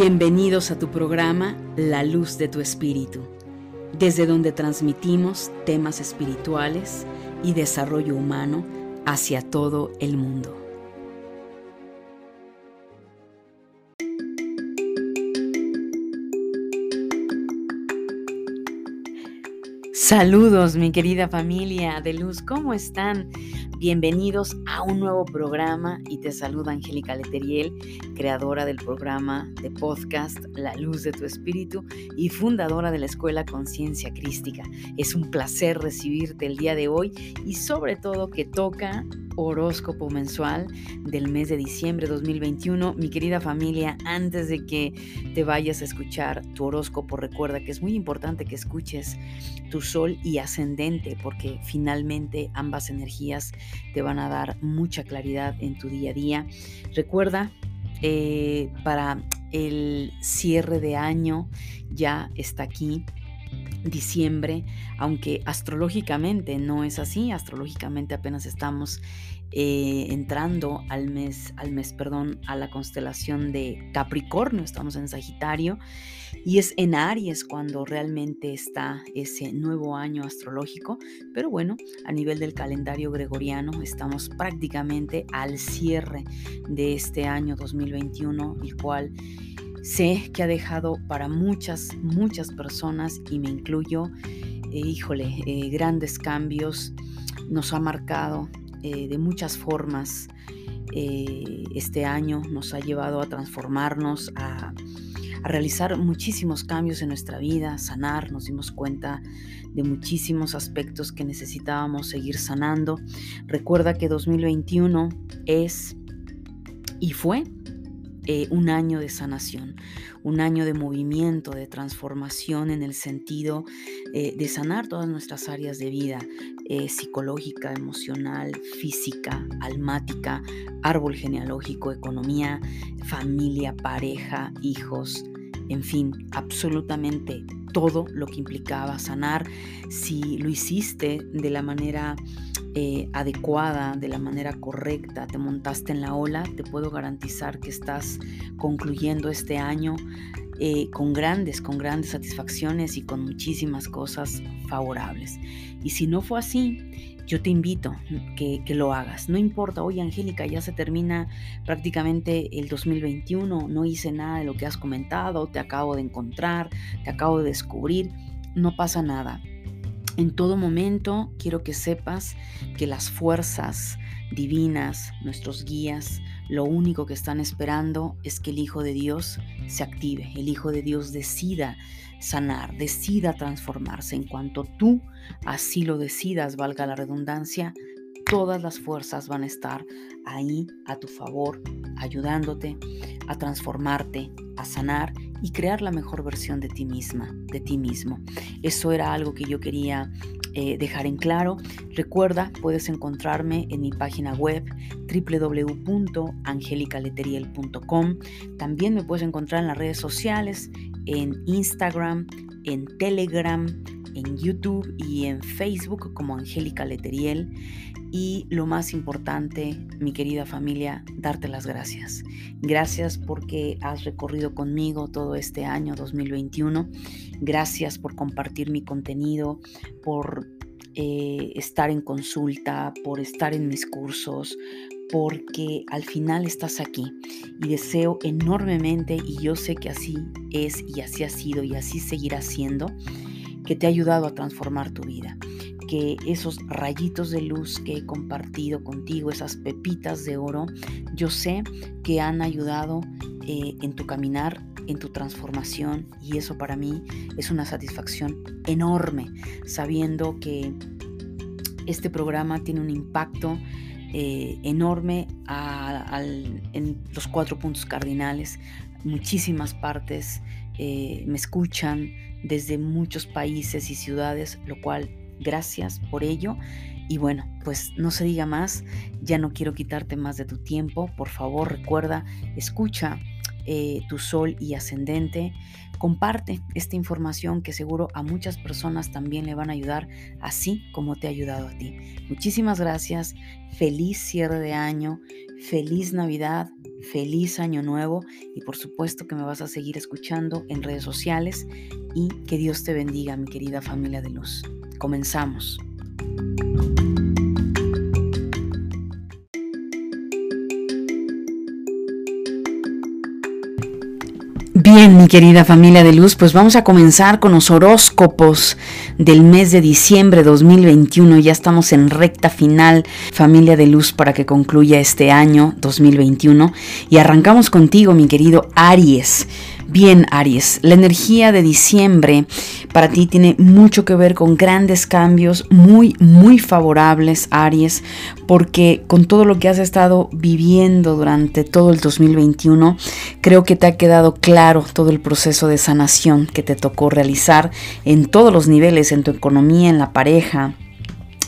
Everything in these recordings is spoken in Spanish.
Bienvenidos a tu programa La Luz de tu Espíritu, desde donde transmitimos temas espirituales y desarrollo humano hacia todo el mundo. Saludos mi querida familia de luz, ¿cómo están? Bienvenidos a un nuevo programa y te saluda Angélica Leteriel, creadora del programa de podcast La Luz de tu Espíritu y fundadora de la Escuela Conciencia Crística. Es un placer recibirte el día de hoy y sobre todo que toca horóscopo mensual del mes de diciembre 2021. Mi querida familia, antes de que te vayas a escuchar tu horóscopo, recuerda que es muy importante que escuches tu sol y ascendente porque finalmente ambas energías te van a dar mucha claridad en tu día a día. Recuerda, eh, para el cierre de año ya está aquí diciembre, aunque astrológicamente no es así, astrológicamente apenas estamos eh, entrando al mes, al mes, perdón, a la constelación de Capricornio, estamos en Sagitario y es en Aries cuando realmente está ese nuevo año astrológico, pero bueno, a nivel del calendario gregoriano estamos prácticamente al cierre de este año 2021, el cual sé que ha dejado para muchas, muchas personas, y me incluyo, eh, híjole, eh, grandes cambios, nos ha marcado eh, de muchas formas. este año nos ha llevado a transformarnos, a, realizar muchísimos cambios en nuestra vida, sanar, nos dimos cuenta de muchísimos aspectos que necesitábamos seguir sanando. Recuerda que 2021 es y fue eh, un año de sanación, un año de movimiento, de transformación en el sentido eh, de sanar todas nuestras áreas de vida, eh, psicológica, emocional, física, almática, árbol genealógico, economía, familia, pareja, hijos, en fin, absolutamente todo lo que implicaba sanar. Si lo hiciste de la manera eh, adecuada, de la manera correcta, te montaste en la ola, te puedo garantizar que estás concluyendo este año eh, con grandes, con grandes satisfacciones y con muchísimas cosas favorables. Y si no fue así, yo te invito que, que, lo hagas. No importa, oye Angélica, ya se termina prácticamente el 2021, no hice nada de lo que has comentado, te acabo de encontrar, te acabo de descubrir, no pasa nada. En todo momento quiero que sepas que las fuerzas divinas, nuestros guías, lo único que están esperando es que el Hijo de Dios se active, el Hijo de Dios decida sanar, decida transformarse. En cuanto tú así lo decidas, valga la redundancia, todas las fuerzas van a estar ahí a tu favor, ayudándote a transformarte, a sanar y crear la mejor versión de ti misma, de ti mismo. Eso era algo que yo quería eh, dejar en claro. Recuerda, puedes encontrarme en mi página web www.angelicaleteriel.com. También me puedes encontrar en las redes sociales, en Instagram, en Telegram, en YouTube y en Facebook como Angélica Leteriel. Y lo más importante, mi querida familia, darte las gracias. Gracias porque has recorrido conmigo todo este año 2021. Gracias por compartir mi contenido, por eh, estar en consulta, por estar en mis cursos, porque al final estás aquí y deseo enormemente, y yo sé que así es y así ha sido y así seguirá siendo, que te ha ayudado a transformar tu vida que esos rayitos de luz que he compartido contigo, esas pepitas de oro, yo sé que han ayudado eh, en tu caminar, en tu transformación y eso para mí es una satisfacción enorme, sabiendo que este programa tiene un impacto eh, enorme en los cuatro puntos cardinales. Muchísimas partes eh, me escuchan desde muchos países y ciudades, lo cual Gracias por ello. Y bueno, pues no se diga más, ya no quiero quitarte más de tu tiempo. Por favor, recuerda, escucha eh, tu sol y ascendente. Comparte esta información que seguro a muchas personas también le van a ayudar, así como te ha ayudado a ti. Muchísimas gracias, feliz cierre de año, feliz Navidad, feliz año nuevo y por supuesto que me vas a seguir escuchando en redes sociales y que Dios te bendiga, mi querida familia de luz. Comenzamos. Bien, mi querida familia de luz, pues vamos a comenzar con los horóscopos del mes de diciembre 2021. Ya estamos en recta final, familia de luz, para que concluya este año 2021. Y arrancamos contigo, mi querido Aries. Bien, Aries, la energía de diciembre para ti tiene mucho que ver con grandes cambios muy, muy favorables, Aries, porque con todo lo que has estado viviendo durante todo el 2021, creo que te ha quedado claro todo el proceso de sanación que te tocó realizar en todos los niveles, en tu economía, en la pareja,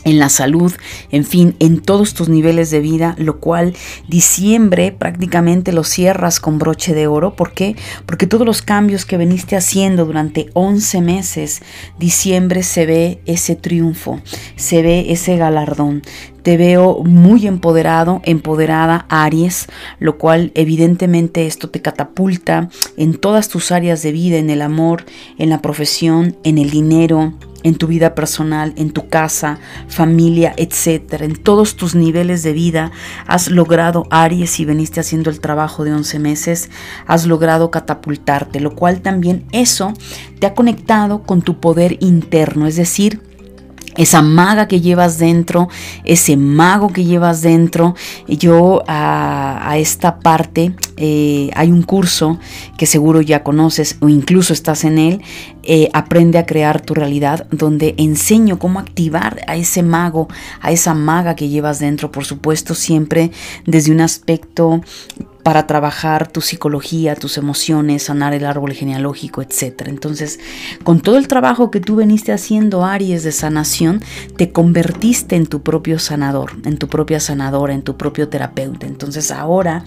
en la salud, en fin, en todos tus niveles de vida, lo cual diciembre prácticamente lo cierras con broche de oro. ¿Por qué? Porque todos los cambios que veniste haciendo durante 11 meses, diciembre se ve ese triunfo, se ve ese galardón. Te veo muy empoderado, empoderada, Aries, lo cual evidentemente esto te catapulta en todas tus áreas de vida, en el amor, en la profesión, en el dinero, en tu vida personal, en tu casa, familia, etcétera, en todos tus niveles de vida, has logrado, Aries, y veniste haciendo el trabajo de 11 meses, has logrado catapultarte, lo cual también eso te ha conectado con tu poder interno, es decir, esa maga que llevas dentro, ese mago que llevas dentro. Yo a, esta parte eh, hay un curso que seguro ya conoces o incluso estás en él, eh, Aprende a crear tu realidad, donde enseño cómo activar a ese mago, a esa maga que llevas dentro, por supuesto, siempre desde un aspecto para trabajar tu psicología, tus emociones, sanar el árbol genealógico, etc. Entonces, con todo el trabajo que tú veniste haciendo, Aries, de sanación, te convertiste en tu propio sanador, en tu propia sanadora, en tu propio terapeuta. Entonces, ahora,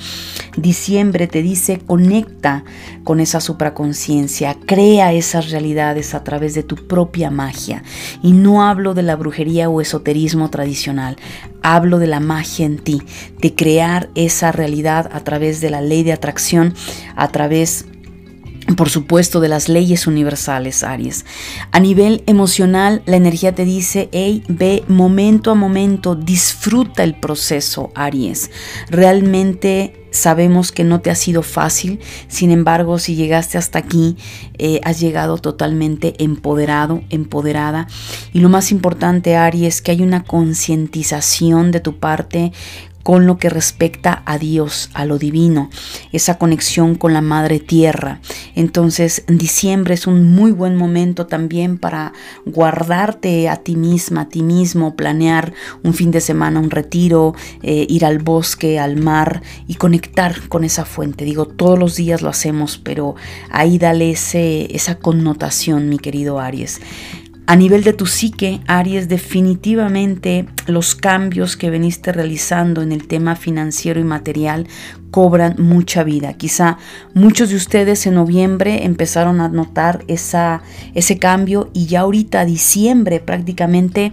diciembre te dice, conecta con esa supraconciencia, crea esas realidades a través de tu propia magia. Y no hablo de la brujería o esoterismo tradicional, hablo de la magia en ti, de crear esa realidad a través de la ley de atracción, a través por supuesto, de las leyes universales, Aries. A nivel emocional, la energía te dice, hey, ve momento a momento, disfruta el proceso, Aries. Realmente Sabemos que no te ha sido fácil, sin embargo, si llegaste hasta aquí, eh, has llegado totalmente empoderado, empoderada. Y lo más importante, Ari, es que hay una concientización de tu parte con lo que respecta a Dios, a lo divino, esa conexión con la Madre Tierra. Entonces, diciembre es un muy buen momento también para guardarte a ti misma, a ti mismo, planear un fin de semana, un retiro, eh, ir al bosque, al mar y conectar con esa fuente. Digo, todos los días lo hacemos, pero ahí dale ese, esa connotación, mi querido Aries. A nivel de tu psique, Aries, definitivamente los cambios que veniste realizando en el tema financiero y material cobran mucha vida. Quizá muchos de ustedes en noviembre empezaron a notar esa, ese cambio y ya ahorita diciembre prácticamente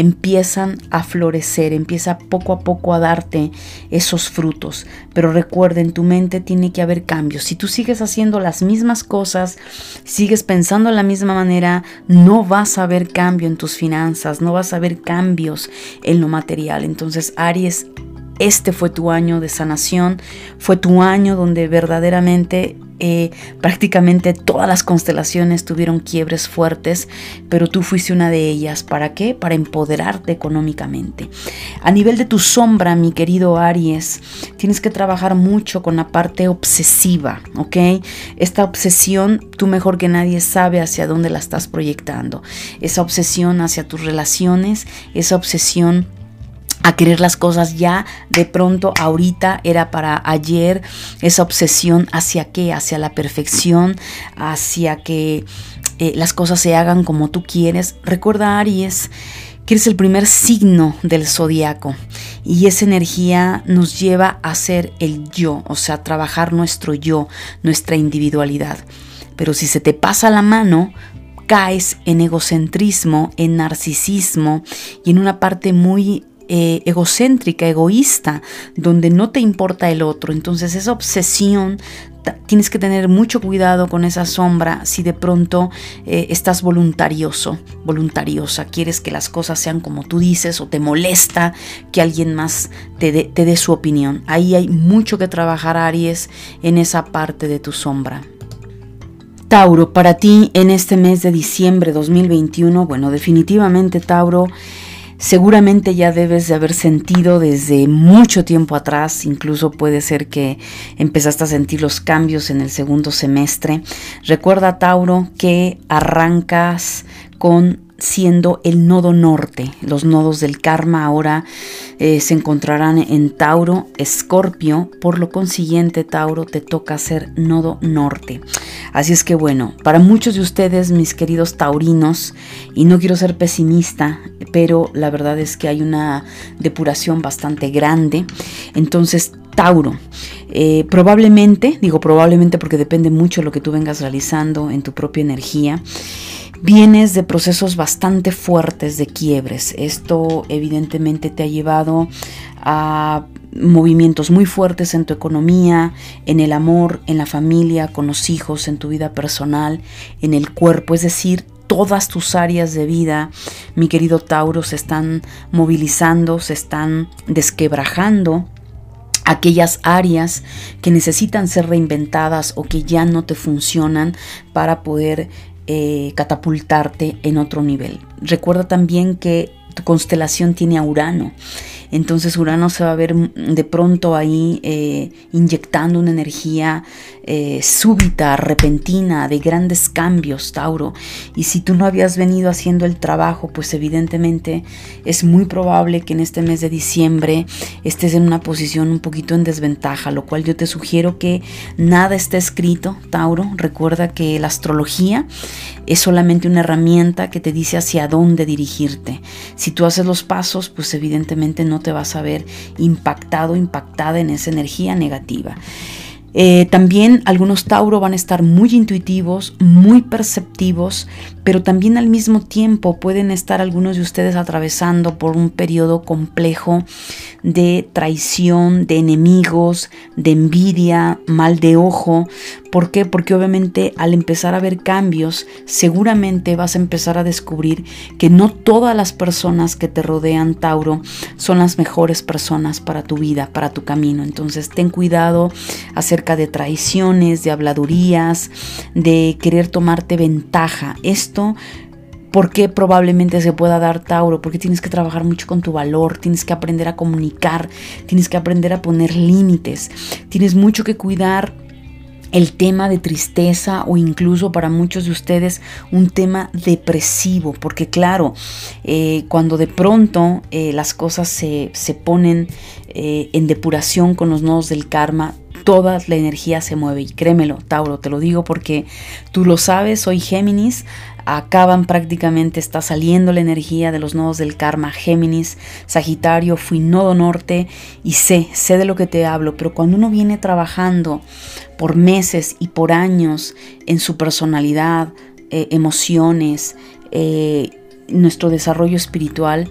empiezan a florecer, empieza poco a poco a darte esos frutos. Pero recuerda, en tu mente tiene que haber cambios. Si tú sigues haciendo las mismas cosas, sigues pensando de la misma manera, no vas a ver cambio en tus finanzas, no vas a ver cambios en lo material. Entonces, Aries, este fue tu año de sanación, fue tu año donde verdaderamente eh, prácticamente todas las constelaciones tuvieron quiebres fuertes, pero tú fuiste una de ellas. ¿Para qué? Para empoderarte económicamente. A nivel de tu sombra, mi querido Aries, tienes que trabajar mucho con la parte obsesiva, ¿ok? Esta obsesión, tú mejor que nadie sabe hacia dónde la estás proyectando. Esa obsesión hacia tus relaciones, esa obsesión a querer las cosas ya de pronto ahorita era para ayer esa obsesión hacia qué hacia la perfección hacia que eh, las cosas se hagan como tú quieres recuerda Aries que eres el primer signo del zodiaco y esa energía nos lleva a ser el yo, o sea, trabajar nuestro yo, nuestra individualidad. Pero si se te pasa la mano, caes en egocentrismo, en narcisismo y en una parte muy eh, egocéntrica, egoísta, donde no te importa el otro. Entonces esa obsesión tienes que tener mucho cuidado con esa sombra si de pronto eh, estás voluntarioso, voluntariosa, quieres que las cosas sean como tú dices o te molesta que alguien más te dé su opinión. Ahí hay mucho que trabajar, Aries, en esa parte de tu sombra. Tauro, para ti en este mes de diciembre 2021, bueno, definitivamente Tauro, seguramente ya debes de haber sentido desde mucho tiempo atrás, incluso puede ser que empezaste a sentir los cambios en el segundo semestre. Recuerda, Tauro, que arrancas con siendo el nodo norte. Los nodos del karma ahora eh, se encontrarán en Tauro, Escorpio, por lo consiguiente Tauro te toca ser nodo norte. Así es que bueno, para muchos de ustedes, mis queridos taurinos, y no quiero ser pesimista, pero la verdad es que hay una depuración bastante grande. Entonces, Tauro, eh, probablemente, digo probablemente porque depende mucho de lo que tú vengas realizando en tu propia energía, Vienes de procesos bastante fuertes de quiebres. Esto evidentemente te ha llevado a movimientos muy fuertes en tu economía, en el amor, en la familia, con los hijos, en tu vida personal, en el cuerpo, es decir, todas tus áreas de vida, mi querido Tauro, se están movilizando, se están desquebrajando aquellas áreas que necesitan ser reinventadas o que ya no te funcionan para poder eh, catapultarte en otro nivel. Recuerda también que tu constelación tiene a Urano entonces Urano se va a ver de pronto ahí eh, inyectando una energía eh, súbita, repentina, de grandes cambios, Tauro. Y si tú no habías venido haciendo el trabajo, pues evidentemente es muy probable que en este mes de diciembre estés en una posición un poquito en desventaja, lo cual yo te sugiero que nada esté escrito, Tauro. Recuerda que la astrología es solamente una herramienta que te dice hacia dónde dirigirte. Si tú haces los pasos, pues evidentemente no te vas a ver impactado, impactada en esa energía negativa. Eh, también algunos Tauro van a estar muy intuitivos, muy perceptivos, pero también al mismo tiempo pueden estar algunos de ustedes atravesando por un periodo complejo de traición, de enemigos, de envidia, mal de ojo. ¿Por qué? Porque obviamente al empezar a ver cambios, seguramente vas a empezar a descubrir que no todas las personas que te rodean, Tauro, son las mejores personas para tu vida, para tu camino. Entonces ten cuidado de traiciones, de habladurías, de querer tomarte ventaja. Esto ¿Por qué probablemente se pueda dar Tauro? Porque tienes que trabajar mucho con tu valor, tienes que aprender a comunicar, tienes que aprender a poner límites, tienes mucho que cuidar el tema de tristeza o incluso para muchos de ustedes un tema depresivo, porque claro, eh, cuando de pronto eh, las cosas se, ponen eh, en depuración con los nodos del karma, toda la energía se mueve. Y créemelo, Tauro, te lo digo porque tú lo sabes, soy Géminis, acaban prácticamente, está saliendo la energía de los nodos del karma, Géminis, Sagitario, fui nodo norte y sé, sé de lo que te hablo, pero cuando uno viene trabajando por meses y por años en su personalidad, eh, emociones, eh, nuestro desarrollo espiritual,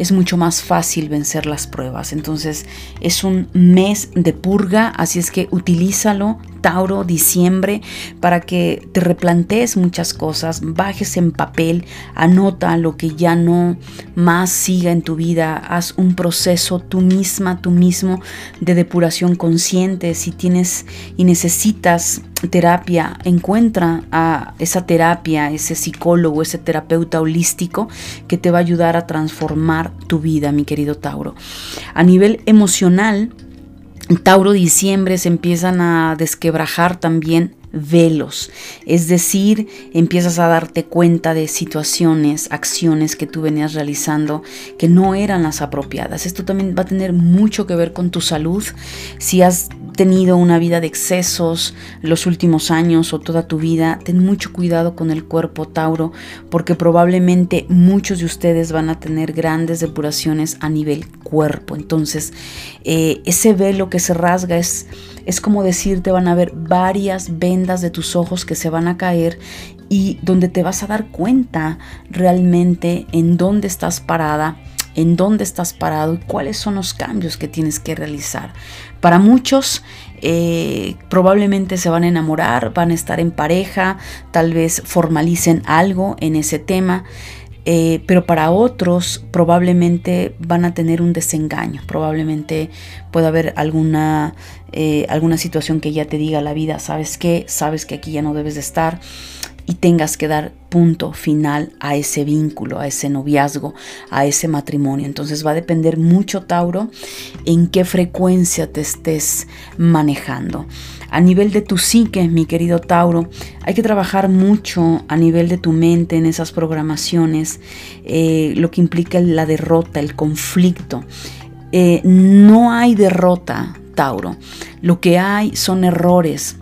es mucho más fácil vencer las pruebas. Entonces es un mes de purga, así es que utilízalo, Tauro, diciembre, para que te replantees muchas cosas, bajes en papel, anota lo que ya no más siga en tu vida, haz un proceso tú misma, tú mismo de depuración consciente. Si tienes y necesitas terapia, encuentra a esa terapia, ese psicólogo, ese terapeuta holístico que te va a ayudar a transformar tu vida, mi querido Tauro. A nivel emocional, Tauro diciembre se empiezan a desquebrajar también velos, es decir, empiezas a darte cuenta de situaciones, acciones que tú venías realizando que no eran las apropiadas. Esto también va a tener mucho que ver con tu salud. Si has tenido una vida de excesos los últimos años o toda tu vida, ten mucho cuidado con el cuerpo Tauro, porque probablemente muchos de ustedes van a tener grandes depuraciones a nivel cuerpo. Entonces, eh, ese velo que se rasga es, es como decirte, van a haber varias vendas de tus ojos que se van a caer y donde te vas a dar cuenta realmente en dónde estás parada en dónde estás parado y cuáles son los cambios que tienes que realizar. Para muchos eh, probablemente se van a enamorar, van a estar en pareja, tal vez formalicen algo en ese tema. Eh, pero para otros probablemente van a tener un desengaño, probablemente pueda haber alguna, eh, alguna situación que ya te diga la vida, sabes qué, sabes que aquí ya no debes de estar, y tengas que dar punto final a ese vínculo, a ese noviazgo, a ese matrimonio. Entonces va a depender mucho, Tauro, en qué frecuencia te estés manejando. A nivel de tu psique, mi querido Tauro, hay que trabajar mucho a nivel de tu mente en esas programaciones, eh, lo que implica la derrota, el conflicto. Eh, no hay derrota, Tauro. Lo que hay son errores,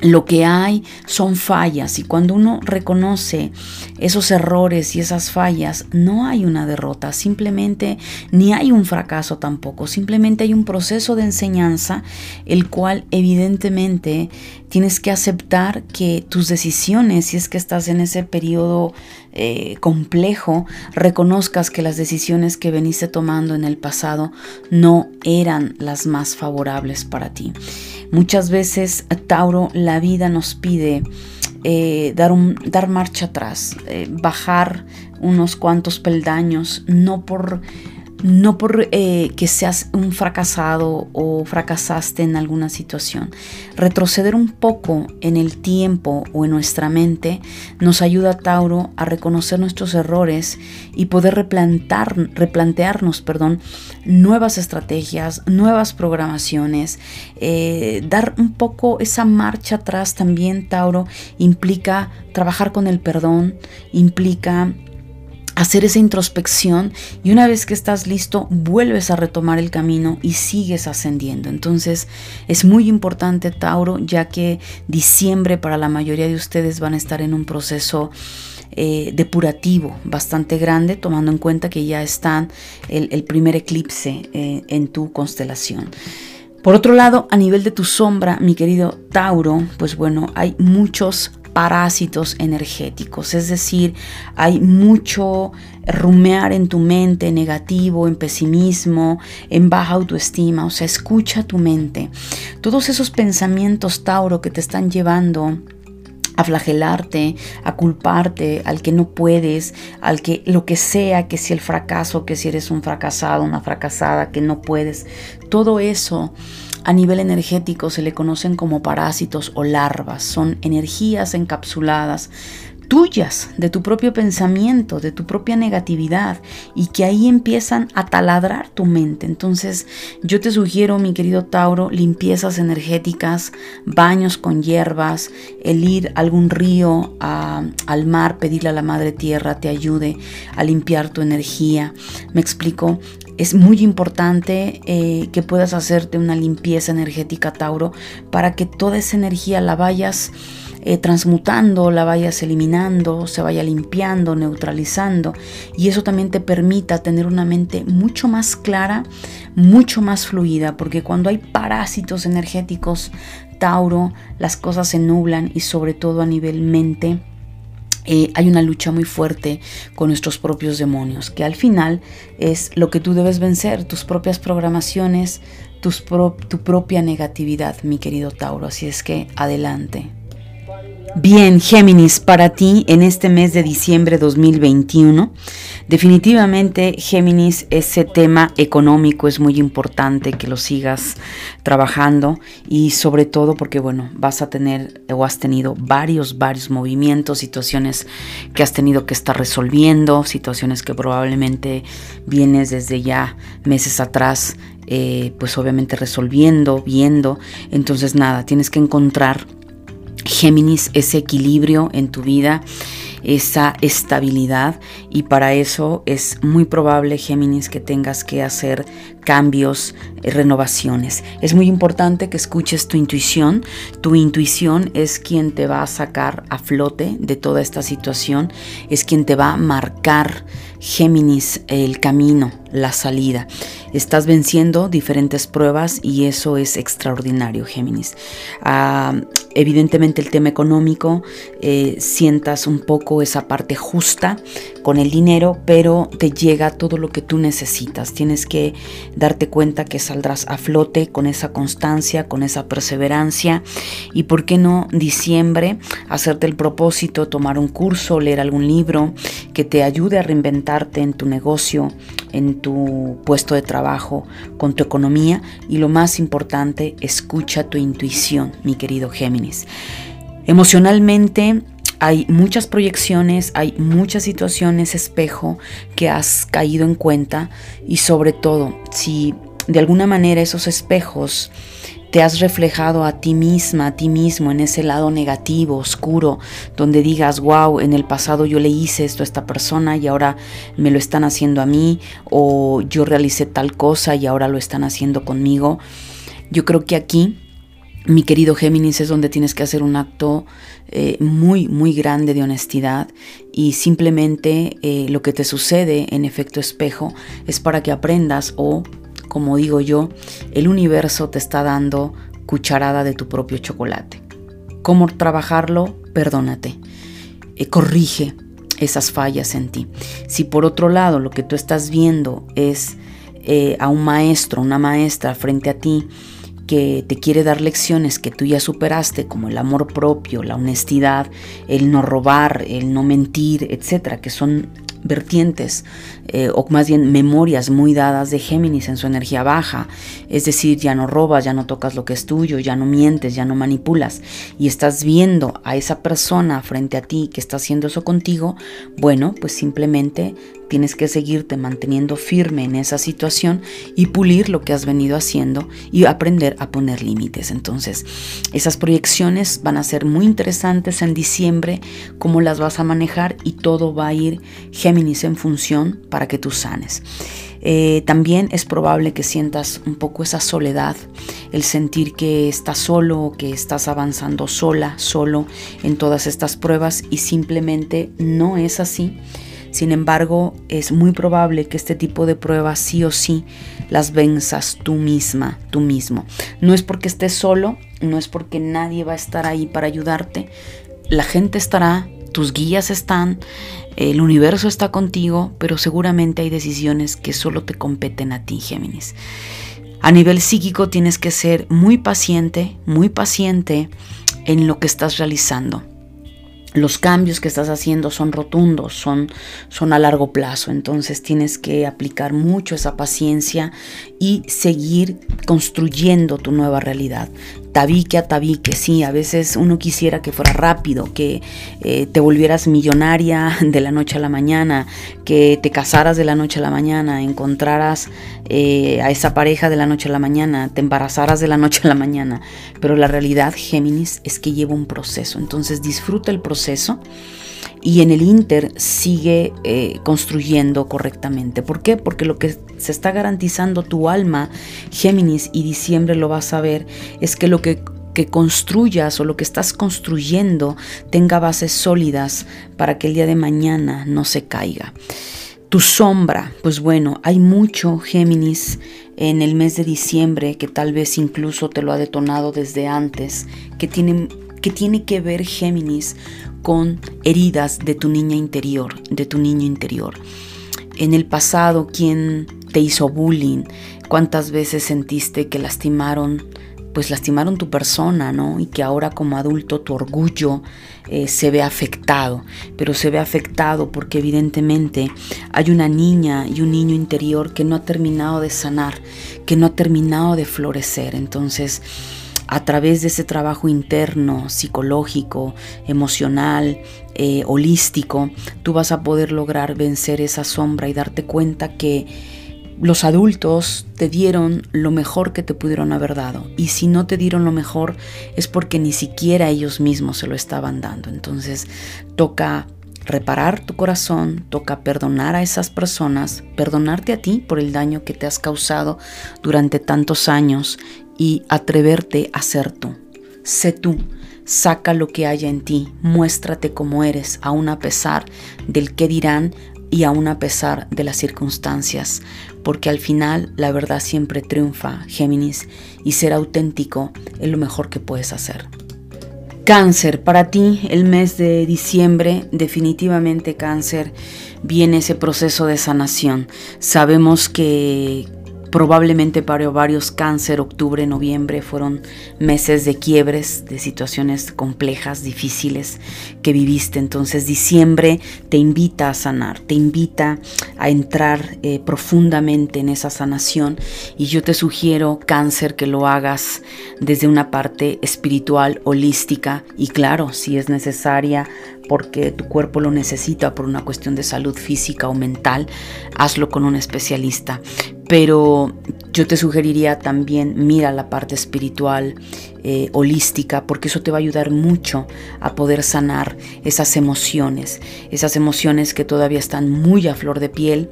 lo que hay son fallas y cuando uno reconoce esos errores y esas fallas, no hay una derrota, simplemente ni hay un fracaso tampoco, simplemente hay un proceso de enseñanza el cual evidentemente tienes que aceptar que tus decisiones, si es que estás en ese periodo eh, complejo, reconozcas que las decisiones que veniste tomando en el pasado no eran las más favorables para ti. Muchas veces, Tauro, la vida nos pide eh, dar, un, dar marcha atrás, eh, bajar unos cuantos peldaños, no por no por eh, que seas un fracasado o fracasaste en alguna situación. Retroceder un poco en el tiempo o en nuestra mente nos ayuda, Tauro, a reconocer nuestros errores y poder replantar, replantearnos perdón, nuevas estrategias, nuevas programaciones. Eh, dar un poco esa marcha atrás también, Tauro, implica trabajar con el perdón, implica hacer esa introspección y una vez que estás listo vuelves a retomar el camino y sigues ascendiendo. Entonces es muy importante Tauro ya que diciembre para la mayoría de ustedes van a estar en un proceso eh, depurativo bastante grande tomando en cuenta que ya están el, primer eclipse eh, en tu constelación. Por otro lado, a nivel de tu sombra, mi querido Tauro, pues bueno, hay muchos parásitos energéticos, es decir, hay mucho rumear en tu mente negativo, en pesimismo, en baja autoestima, o sea, escucha tu mente. Todos esos pensamientos, Tauro, que te están llevando a flagelarte, a culparte, al que no puedes, al que lo que sea, que si el fracaso, que si eres un fracasado, una fracasada, que no puedes, todo eso a nivel energético se le conocen como parásitos o larvas. Son energías encapsuladas tuyas, de tu propio pensamiento, de tu propia negatividad y que ahí empiezan a taladrar tu mente. Entonces yo te sugiero, mi querido Tauro, limpiezas energéticas, baños con hierbas, el ir a algún río, al mar, pedirle a la Madre Tierra te ayude a limpiar tu energía. Me explico, es muy importante eh, que puedas hacerte una limpieza energética, Tauro, para que toda esa energía la vayas eh, transmutando, la vayas eliminando, se vaya limpiando, neutralizando. Y eso también te permita tener una mente mucho más clara, mucho más fluida, porque cuando hay parásitos energéticos, Tauro, las cosas se nublan y sobre todo a nivel mente eh, hay una lucha muy fuerte con nuestros propios demonios, que al final es lo que tú debes vencer, tus propias programaciones, tu propia negatividad, mi querido Tauro. Así es que adelante. Bien, Géminis, para ti en este mes de diciembre 2021, definitivamente Géminis, ese tema económico es muy importante que lo sigas trabajando y sobre todo porque, bueno, vas a tener o has tenido varios, varios movimientos, situaciones que has tenido que estar resolviendo, situaciones que probablemente vienes desde ya meses atrás, eh, pues obviamente resolviendo, viendo. Entonces nada, tienes que encontrar Géminis, ese equilibrio en tu vida, esa estabilidad y para eso es muy probable, Géminis, que tengas que hacer cambios, eh, renovaciones. Es muy importante que escuches tu intuición. Tu intuición es quien te va a sacar a flote de toda esta situación, es quien te va a marcar, Géminis, el camino, la salida. Estás venciendo diferentes pruebas y eso es extraordinario, Géminis. Ah, evidentemente el tema económico, eh, sientas un poco esa parte justa con el dinero, pero te llega todo lo que tú necesitas. Tienes que darte cuenta que saldrás a flote con esa constancia, con esa perseverancia y por qué no diciembre hacerte el propósito, tomar un curso, leer algún libro que te ayude a reinventarte en tu negocio, en tu puesto de trabajo, con tu economía y lo más importante, escucha tu intuición, mi querido Géminis. Emocionalmente hay muchas proyecciones, hay muchas situaciones espejo que has caído en cuenta y sobre todo si de alguna manera esos espejos te has reflejado a ti misma, a ti mismo en ese lado negativo, oscuro, donde digas, wow, en el pasado yo le hice esto a esta persona y ahora me lo están haciendo a mí, o yo realicé tal cosa y ahora lo están haciendo conmigo. Yo creo que aquí mi querido Géminis, es donde tienes que hacer un acto eh, muy, muy grande de honestidad y simplemente eh, lo que te sucede en efecto espejo es para que aprendas o, como digo yo, el universo te está dando cucharada de tu propio chocolate. ¿Cómo trabajarlo? Perdónate. Eh, corrige esas fallas en ti. Si por otro lado lo que tú estás viendo es a un maestro, una maestra frente a ti, que te quiere dar lecciones que tú ya superaste, como el amor propio, la honestidad, el no robar, el no mentir, etcétera, que son vertientes eh, o más bien memorias muy dadas de Géminis en su energía baja. Es decir, ya no robas, ya no tocas lo que es tuyo, ya no mientes, ya no manipulas y estás viendo a esa persona frente a ti que está haciendo eso contigo, bueno, pues simplemente tienes que seguirte manteniendo firme en esa situación y pulir lo que has venido haciendo y aprender a poner límites. Entonces, esas proyecciones van a ser muy interesantes en diciembre, cómo las vas a manejar y todo va a ir Géminis en función para que tú sanes. Eh, también es probable que sientas un poco esa soledad, el sentir que estás solo, que estás avanzando sola, solo en todas estas pruebas y simplemente no es así. Sin embargo, es muy probable que este tipo de pruebas sí o sí las venzas tú misma, tú mismo. No es porque estés solo, no es porque nadie va a estar ahí para ayudarte. La gente estará, tus guías están, el universo está contigo, pero seguramente hay decisiones que solo te competen a ti, Géminis. A nivel psíquico tienes que ser muy paciente, muy paciente en lo que estás realizando los cambios que estás haciendo son rotundos, son, son a largo plazo, entonces tienes que aplicar mucho esa paciencia y seguir construyendo tu nueva realidad tabique a tabique, sí, a veces uno quisiera que fuera rápido, que eh, te volvieras millonaria de la noche a la mañana, que te casaras de la noche a la mañana, encontraras eh, a esa pareja de la noche a la mañana, te embarazaras de la noche a la mañana, pero la realidad, Géminis, es que lleva un proceso, entonces disfruta el proceso y en el Inter sigue eh, construyendo correctamente. ¿Por qué? Porque lo que se está garantizando tu alma, Géminis, y diciembre lo vas a ver, es que lo que que construyas o lo que estás construyendo tenga bases sólidas para que el día de mañana no se caiga. Tu sombra, pues bueno, hay mucho Géminis en el mes de diciembre que tal vez incluso te lo ha detonado desde antes, que tiene que, tiene que ver Géminis con heridas de tu niña interior, de tu niño interior. En el pasado, ¿quién te hizo bullying? ¿Cuántas veces sentiste que lastimaron, pues lastimaron tu persona, ¿no? Y que ahora como adulto tu orgullo eh, se ve afectado, pero se ve afectado porque evidentemente hay una niña y un niño interior que no ha terminado de sanar, que no ha terminado de florecer. Entonces, a través de ese trabajo interno, psicológico, emocional, eh, holístico, tú vas a poder lograr vencer esa sombra y darte cuenta que, los adultos te dieron lo mejor que te pudieron haber dado. Y si no te dieron lo mejor es porque ni siquiera ellos mismos se lo estaban dando. Entonces toca reparar tu corazón, toca perdonar a esas personas, perdonarte a ti por el daño que te has causado durante tantos años y atreverte a ser tú. Sé tú, saca lo que haya en ti, muéstrate como eres, aun a pesar del que dirán y aun a pesar de las circunstancias, porque al final la verdad siempre triunfa, Géminis, y ser auténtico es lo mejor que puedes hacer. Cáncer, para ti el mes de diciembre, definitivamente cáncer, viene ese proceso de sanación. Sabemos que Probablemente para varios cáncer, octubre, noviembre fueron meses de quiebres, de situaciones complejas, difíciles que viviste. Entonces diciembre te invita a sanar, te invita a entrar eh, profundamente en esa sanación y yo te sugiero cáncer que lo hagas desde una parte espiritual, holística y claro, si es necesaria porque tu cuerpo lo necesita por una cuestión de salud física o mental, hazlo con un especialista. Pero yo te sugeriría también mira la parte espiritual, eh, holística, porque eso te va a ayudar mucho a poder sanar esas emociones, esas emociones que todavía están muy a flor de piel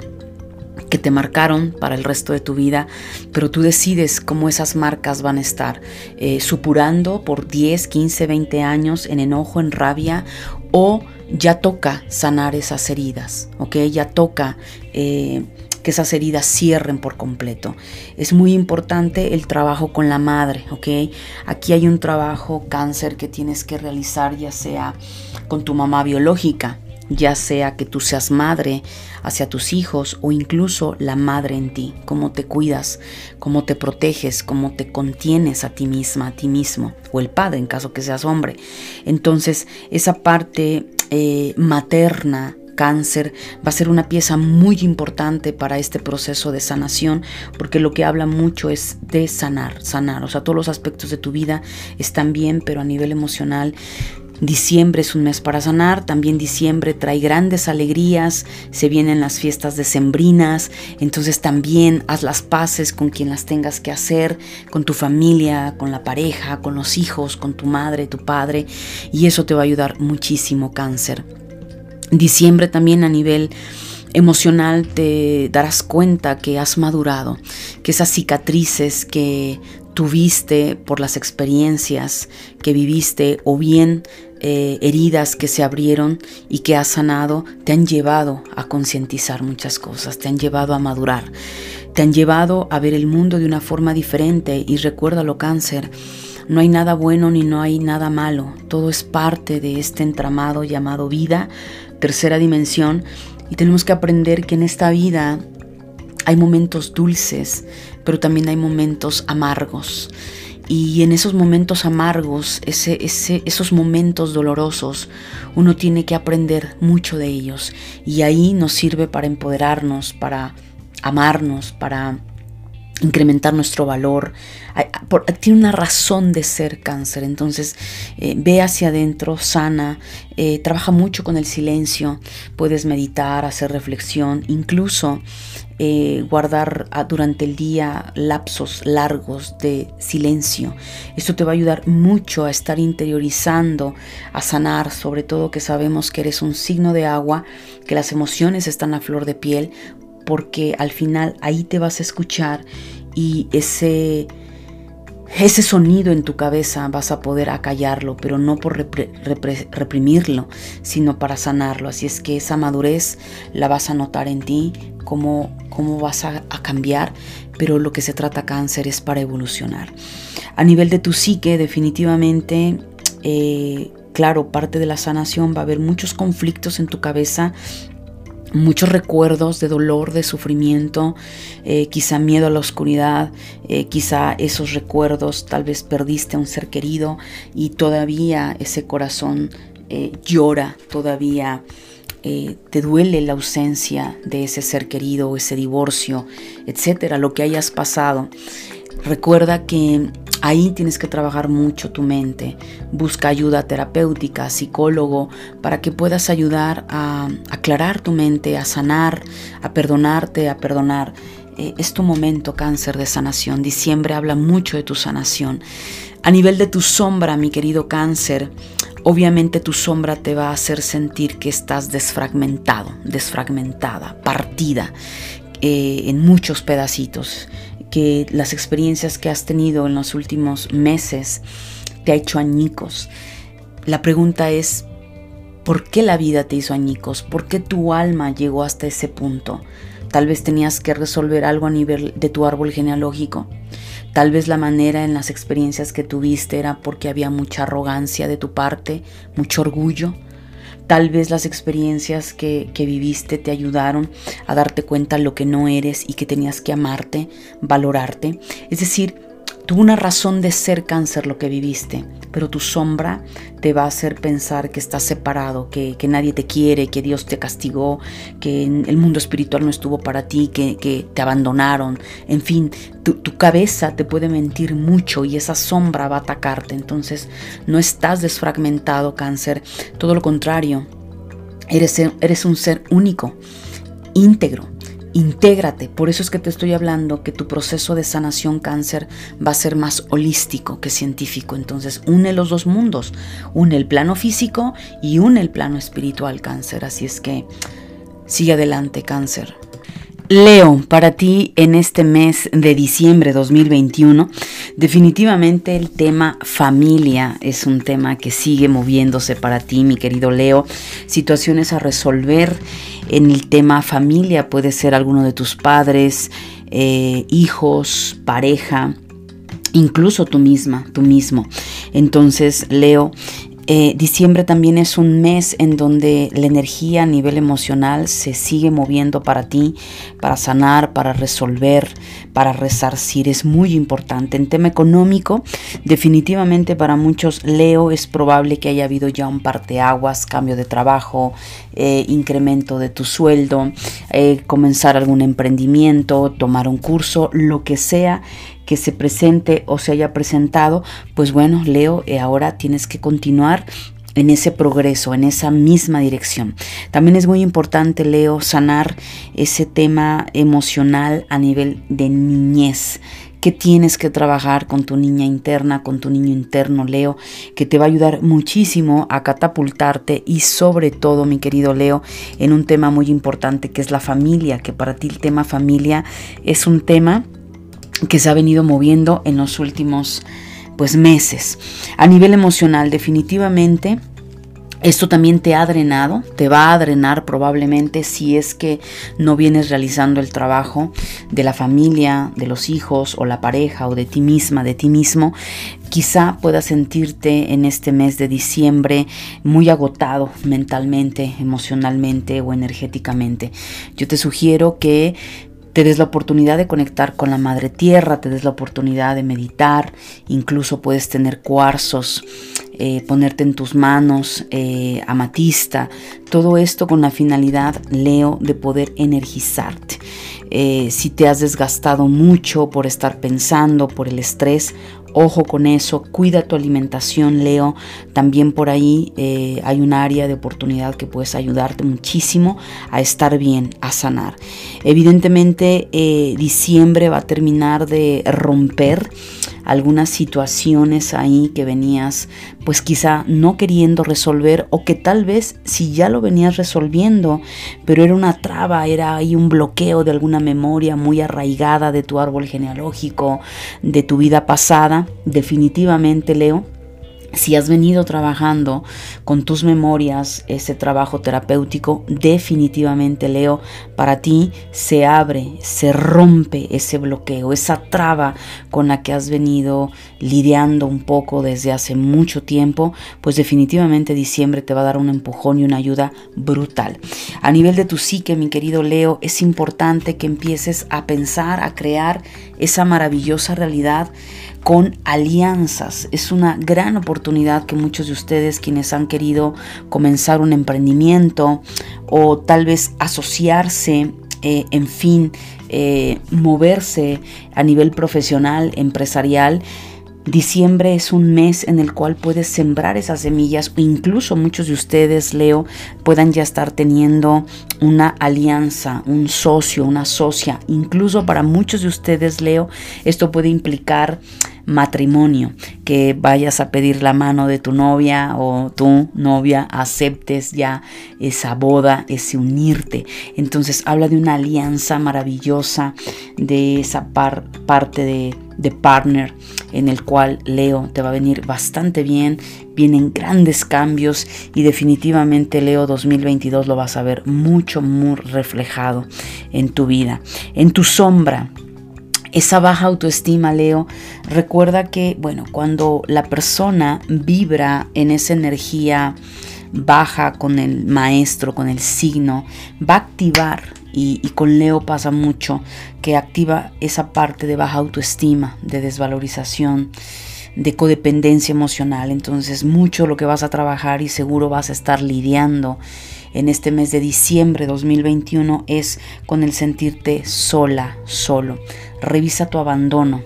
que te marcaron para el resto de tu vida, pero tú decides cómo esas marcas van a estar eh, supurando por 10, 15, 20 años en enojo, en rabia o ya toca sanar esas heridas, ¿ok? Ya toca eh, que esas heridas cierren por completo. Es muy importante el trabajo con la madre, ¿ok? Aquí hay un trabajo cáncer que tienes que realizar ya sea con tu mamá biológica, ya sea que tú seas madre hacia tus hijos o incluso la madre en ti, cómo te cuidas, cómo te proteges, cómo te contienes a ti misma, a ti mismo, o el padre en caso que seas hombre. Entonces, esa parte eh, materna cáncer va a ser una pieza muy importante para este proceso de sanación porque lo que habla mucho es de sanar, sanar, o sea, todos los aspectos de tu vida están bien, pero a nivel emocional Diciembre es un mes para sanar, también diciembre trae grandes alegrías, se vienen las fiestas decembrinas, entonces también haz las paces con quien las tengas que hacer, con tu familia, con la pareja, con los hijos, con tu madre, tu padre, y eso te va a ayudar muchísimo cáncer. Diciembre también a nivel emocional te darás cuenta que has madurado, que esas cicatrices que tuviste por las experiencias que viviste o bien eh, heridas que se abrieron y que has sanado te han llevado a concientizar muchas cosas, te han llevado a madurar, te han llevado a ver el mundo de una forma diferente y recuérdalo cáncer. No hay nada bueno ni no hay nada malo, todo es parte de este entramado llamado vida, tercera dimensión, y tenemos que aprender que en esta vida hay momentos dulces, pero también hay momentos amargos. Y en esos momentos amargos, ese, esos momentos dolorosos, uno tiene que aprender mucho de ellos. Y ahí nos sirve para empoderarnos, para amarnos, para incrementar nuestro valor. Tiene una razón de ser cáncer, entonces eh, ve hacia adentro, sana, eh, trabaja mucho con el silencio, puedes meditar, hacer reflexión, incluso eh, guardar ah, durante el día lapsos largos de silencio. Esto te va a ayudar mucho a estar interiorizando, a sanar, sobre todo que sabemos que eres un signo de agua, que las emociones están a flor de piel, porque al final ahí te vas a escuchar y ese, ese sonido en tu cabeza vas a poder acallarlo, pero no por reprimirlo, sino para sanarlo. Así es que esa madurez la vas a notar en ti, cómo, cómo vas a, cambiar, pero lo que se trata cáncer es para evolucionar. A nivel de tu psique, definitivamente... Eh, claro, parte de la sanación va a haber muchos conflictos en tu cabeza muchos recuerdos de dolor, de sufrimiento, eh, quizá miedo a la oscuridad, eh, quizá esos recuerdos, tal vez perdiste a un ser querido y todavía ese corazón eh, llora, todavía te duele la ausencia de ese ser querido, ese divorcio, etcétera, lo que hayas pasado. Recuerda que ahí tienes que trabajar mucho tu mente. Busca ayuda terapéutica, psicólogo, para que puedas ayudar a aclarar tu mente, a sanar, a perdonarte, a perdonar. eh, es tu momento cáncer de sanación. Diciembre habla mucho de tu sanación. A nivel de tu sombra, mi querido cáncer, obviamente tu sombra te va a hacer sentir que estás desfragmentado, desfragmentada, partida eh, en muchos pedacitos, que las experiencias que has tenido en los últimos meses te ha hecho añicos. La pregunta es, ¿por qué la vida te hizo añicos? ¿Por qué tu alma llegó hasta ese punto? Tal vez tenías que resolver algo a nivel de tu árbol genealógico. Tal vez la manera en las experiencias que tuviste era porque había mucha arrogancia de tu parte, mucho orgullo. Tal vez las experiencias que, que, viviste te ayudaron a darte cuenta lo que no eres y que tenías que amarte, valorarte. Es decir, Tuvo una razón de ser cáncer lo que viviste, pero tu sombra te va a hacer pensar que estás separado, que, nadie te quiere, que Dios te castigó, que el mundo espiritual no estuvo para ti, que, te abandonaron. En fin, tu, tu, cabeza te puede mentir mucho y esa sombra va a atacarte. Entonces no estás desfragmentado cáncer, todo lo contrario, eres, eres un ser único, íntegro Intégrate, por eso es que te estoy hablando que tu proceso de sanación cáncer va a ser más holístico que científico. Entonces, une los dos mundos, une el plano físico y une el plano espiritual cáncer. Así es que sigue adelante cáncer. Leo, para ti en este mes de diciembre 2021, definitivamente el tema familia es un tema que sigue moviéndose para ti, mi querido Leo. Situaciones a resolver en el tema familia puede ser alguno de tus padres, eh, hijos, pareja, incluso tú misma, tú mismo. Entonces, Leo, eh, diciembre también es un mes en donde la energía a nivel emocional se sigue moviendo para ti, para sanar, para resolver, para resarcir. Es muy importante. En tema económico, definitivamente para muchos Leo es probable que haya habido ya un parteaguas, cambio de trabajo, eh, incremento de tu sueldo, eh, comenzar algún emprendimiento, tomar un curso, lo que sea que se presente o se haya presentado, pues bueno, Leo, eh, ahora tienes que continuar en ese progreso, en esa misma dirección. También es muy importante, Leo, sanar ese tema emocional a nivel de niñez que tienes que trabajar con tu niña interna, con tu niño interno, Leo, que te va a ayudar muchísimo a catapultarte y sobre todo, mi querido Leo, en un tema muy importante que es la familia, que para ti el tema familia es un tema que se ha venido moviendo en los últimos pues meses. A nivel emocional, definitivamente esto también te ha drenado, te va a drenar probablemente si es que no vienes realizando el trabajo de la familia, de los hijos o la pareja o de ti misma, de ti mismo. Quizá puedas sentirte en este mes de diciembre muy agotado mentalmente, emocionalmente o energéticamente. Yo te sugiero que te des la oportunidad de conectar con la madre tierra, te des la oportunidad de meditar, incluso puedes tener cuarzos, eh, ponerte en tus manos, eh, amatista, todo esto con la finalidad, Leo, de poder energizarte. Eh, si te has desgastado mucho por estar pensando, por el estrés, Ojo con eso, cuida tu alimentación, Leo. También por ahí eh, hay un área de oportunidad que puedes ayudarte muchísimo a estar bien, a sanar. Evidentemente, eh, diciembre va a terminar de romper algunas situaciones ahí que venías pues quizá no queriendo resolver o que tal vez si ya lo venías resolviendo, pero era una traba, era ahí un bloqueo de alguna memoria muy arraigada de tu árbol genealógico, de tu vida pasada, definitivamente Leo si has venido trabajando con tus memorias ese trabajo terapéutico, definitivamente Leo, para ti se abre, se rompe ese bloqueo, esa traba con la que has venido lidiando un poco desde hace mucho tiempo, pues definitivamente diciembre te va a dar un empujón y una ayuda brutal. A nivel de tu psique, mi querido Leo, es importante que empieces a pensar, a crear esa maravillosa realidad con alianzas. Es una gran oportunidad que muchos de ustedes quienes han querido comenzar un emprendimiento o tal vez asociarse, eh, en fin, eh, moverse a nivel profesional, empresarial, Diciembre es un mes en el cual puedes sembrar esas semillas o incluso muchos de ustedes, Leo, puedan ya estar teniendo una alianza, un socio, una socia. Incluso para muchos de ustedes, Leo, esto puede implicar matrimonio, que vayas a pedir la mano de tu novia o tu novia aceptes ya esa boda, ese unirte. Entonces habla de una alianza maravillosa, de esa parte de, de partner en el cual Leo te va a venir bastante bien, vienen grandes cambios y definitivamente Leo 2022 lo vas a ver mucho, muy reflejado en tu vida. En tu sombra, esa baja autoestima, Leo, recuerda que, bueno, cuando la persona vibra en esa energía baja con el maestro, con el signo, va a activar, y, con Leo pasa mucho, que activa esa parte de baja autoestima, de desvalorización, de codependencia emocional. Entonces, mucho lo que vas a trabajar y seguro vas a estar lidiando en este mes de diciembre 2021 es con el sentirte sola, solo. Revisa tu abandono,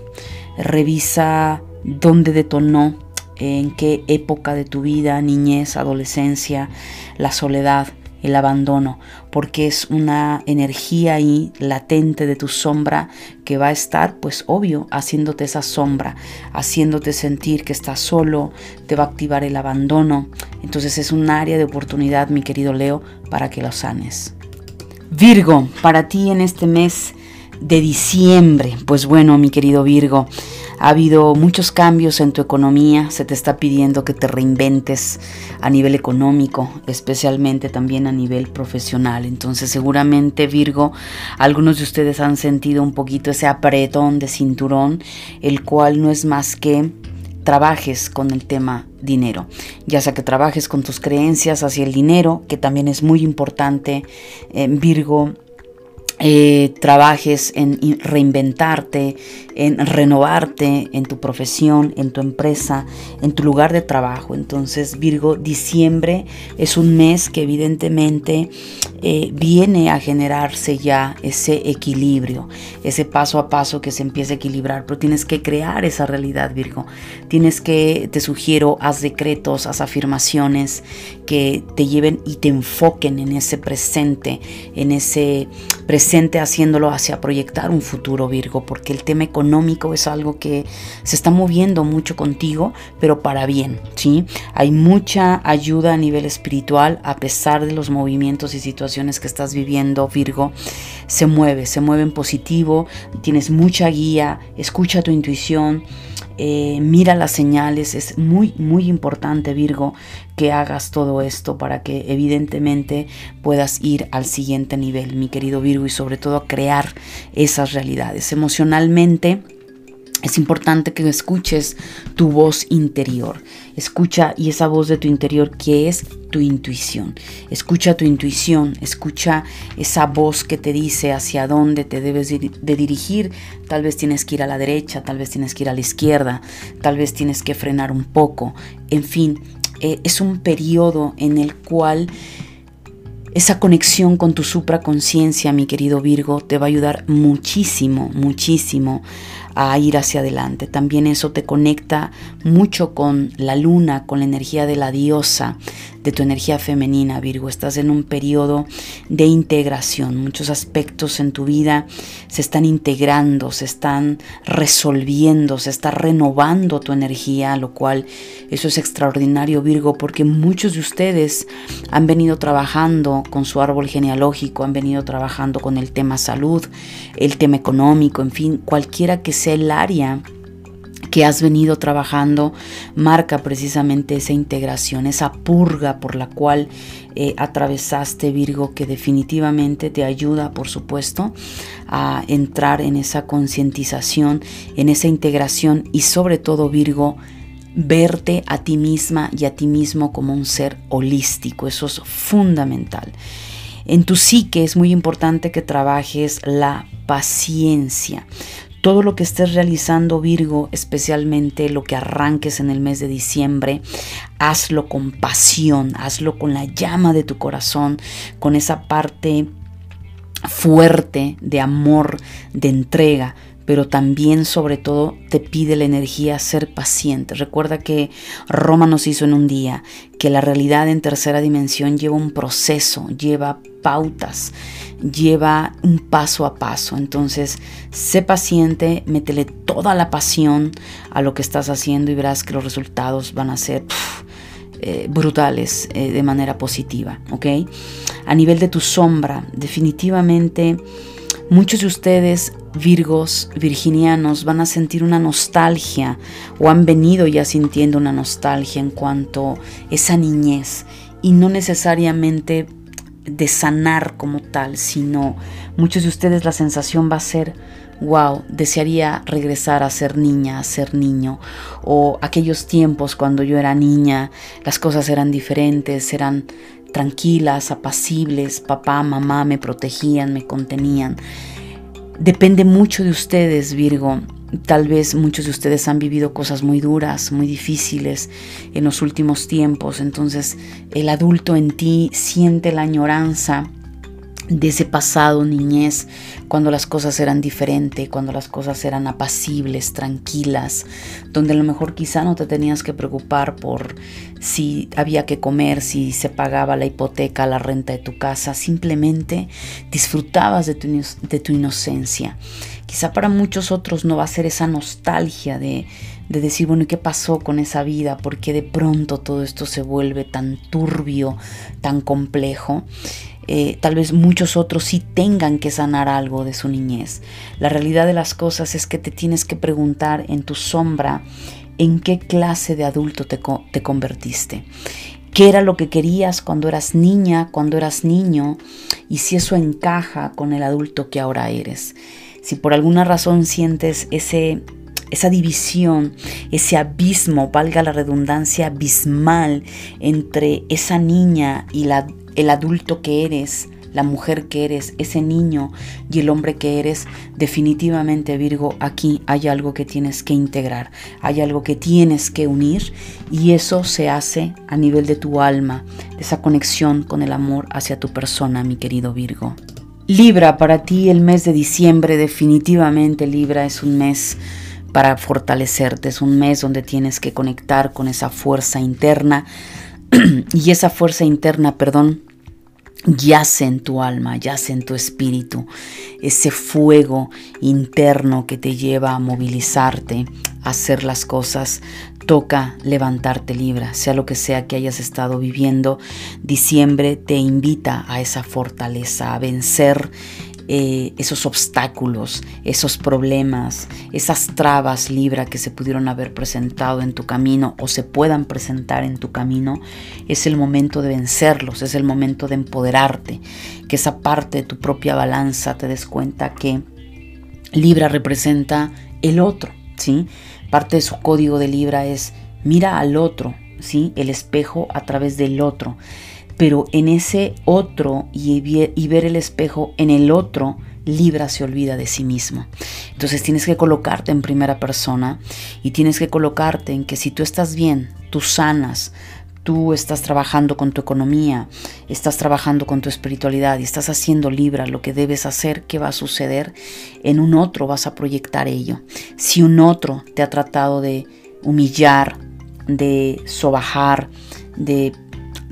revisa dónde detonó, en qué época de tu vida, niñez, adolescencia, la soledad el abandono, porque es una energía ahí latente de tu sombra que va a estar, pues obvio, haciéndote esa sombra, haciéndote sentir que estás solo, te va a activar el abandono. Entonces es un área de oportunidad, mi querido Leo, para que lo sanes. Virgo, para ti en este mes de diciembre, pues bueno, mi querido Virgo, ha habido muchos cambios en tu economía, se te está pidiendo que te reinventes a nivel económico, especialmente también a nivel profesional. Entonces seguramente Virgo, algunos de ustedes han sentido un poquito ese apretón de cinturón, el cual no es más que trabajes con el tema dinero, ya sea que trabajes con tus creencias hacia el dinero, que también es muy importante, eh, Virgo, eh, trabajes en reinventarte, en renovarte en tu profesión, en tu empresa, en tu lugar de trabajo. Entonces, Virgo, diciembre es un mes que evidentemente eh, viene a generarse ya ese equilibrio, ese paso a paso que se empieza a equilibrar, pero tienes que crear esa realidad, Virgo. Tienes que, te sugiero, haz decretos, haz afirmaciones que te lleven y te enfoquen en ese presente, en ese presente haciéndolo hacia proyectar un futuro, Virgo, porque el tema económico es algo que se está moviendo mucho contigo, pero para bien, ¿sí? Hay mucha ayuda a nivel espiritual a pesar de los movimientos y situaciones que estás viviendo, Virgo. Se mueve, se mueve en positivo, tienes mucha guía, escucha tu intuición. Eh, mira las señales, es muy, muy importante Virgo que hagas todo esto para que evidentemente puedas ir al siguiente nivel, mi querido Virgo, y sobre todo crear esas realidades. Emocionalmente, es importante que escuches tu voz interior. Escucha y esa voz de tu interior que es tu intuición. Escucha tu intuición, escucha esa voz que te dice hacia dónde te debes de dirigir. Tal vez tienes que ir a la derecha, tal vez tienes que ir a la izquierda, tal vez tienes que frenar un poco. En fin, eh, es un periodo en el cual esa conexión con tu supraconciencia, mi querido Virgo, te va a ayudar muchísimo, muchísimo a ir hacia adelante. También eso te conecta mucho con la luna, con la energía de la diosa, de tu energía femenina, Virgo. Estás en un periodo de integración. Muchos aspectos en tu vida se están integrando, se están resolviendo, se está renovando tu energía, lo cual eso es extraordinario, Virgo, porque muchos de ustedes han venido trabajando con su árbol genealógico, han venido trabajando con el tema salud, el tema económico, en fin, cualquiera que sea el área que has venido trabajando marca precisamente esa integración, esa purga por la cual eh, atravesaste Virgo, que definitivamente te ayuda, por supuesto, a entrar en esa concientización, en esa integración y sobre todo Virgo, verte a ti misma y a ti mismo como un ser holístico. Eso es fundamental. En tu psique es muy importante que trabajes la paciencia todo lo que estés realizando Virgo, especialmente lo que arranques en el mes de diciembre, hazlo con pasión, hazlo con la llama de tu corazón, con esa parte fuerte de amor, de entrega, pero también sobre todo te pide la energía ser paciente. Recuerda que Roma nos hizo en un día que la realidad en tercera dimensión lleva un proceso, lleva pautas, lleva un paso a paso. Entonces, sé paciente, métele toda la pasión a lo que estás haciendo y verás que los resultados van a ser eh, brutales eh, de manera positiva, ¿ok? A nivel de tu sombra, definitivamente muchos de ustedes Virgos, virginianos, van a sentir una nostalgia o han venido ya sintiendo una nostalgia en cuanto a esa niñez. Y no necesariamente de sanar como tal, sino muchos de ustedes la sensación va a ser, wow, desearía regresar a ser niña, a ser niño, o aquellos tiempos cuando yo era niña, las cosas eran diferentes, eran tranquilas, apacibles, papá, mamá me protegían, me contenían. Depende mucho de ustedes, Virgo, Tal vez muchos de ustedes han vivido cosas muy duras, muy difíciles en los últimos tiempos, entonces el adulto en ti siente la añoranza de ese pasado niñez, cuando las cosas eran diferentes, cuando las cosas eran apacibles, tranquilas, donde a lo mejor quizá no te tenías que preocupar por si había que comer, si se pagaba la hipoteca, la renta de tu casa, simplemente disfrutabas de tu, de tu inocencia. Quizá para muchos otros no va a ser esa nostalgia de, de decir, bueno, ¿y qué pasó con esa vida? ¿Por qué de pronto todo esto se vuelve tan turbio, tan complejo? Eh, tal vez muchos otros sí tengan que sanar algo de su niñez. La realidad de las cosas es que te tienes que preguntar en tu sombra en qué clase de adulto te, te convertiste. ¿Qué era lo que querías cuando eras niña, cuando eras niño? Y si eso encaja con el adulto que ahora eres. Si por alguna razón sientes ese, esa división, ese abismo, valga la redundancia, abismal entre esa niña y la, el adulto que eres, la mujer que eres, ese niño y el hombre que eres, definitivamente Virgo, aquí hay algo que tienes que integrar, hay algo que tienes que unir y eso se hace a nivel de tu alma, de esa conexión con el amor hacia tu persona, mi querido Virgo. Libra, para ti el mes de diciembre definitivamente Libra es un mes para fortalecerte, es un mes donde tienes que conectar con esa fuerza interna. Y esa fuerza interna, perdón, yace en tu alma, yace en tu espíritu, ese fuego interno que te lleva a movilizarte, a hacer las cosas toca levantarte libra, sea lo que sea que hayas estado viviendo. Diciembre te invita a esa fortaleza, a vencer eh, esos obstáculos, esos problemas, esas trabas libra que se pudieron haber presentado en tu camino o se puedan presentar en tu camino, es el momento de vencerlos, es el momento de empoderarte, que esa parte de tu propia balanza te des cuenta que Libra representa el otro, ¿sí? Parte de su código de Libra es mira al otro, ¿sí? El espejo a través del otro. Pero en ese otro y, ver el espejo en el otro, Libra se olvida de sí mismo. Entonces tienes que colocarte en primera persona y tienes que colocarte en que si tú estás bien, tú sanas, tú estás trabajando con tu economía, estás trabajando con tu espiritualidad y estás haciendo Libra lo que debes hacer, ¿qué va a suceder? En un otro vas a proyectar ello. Si un otro te ha tratado de humillar, de sobajar, de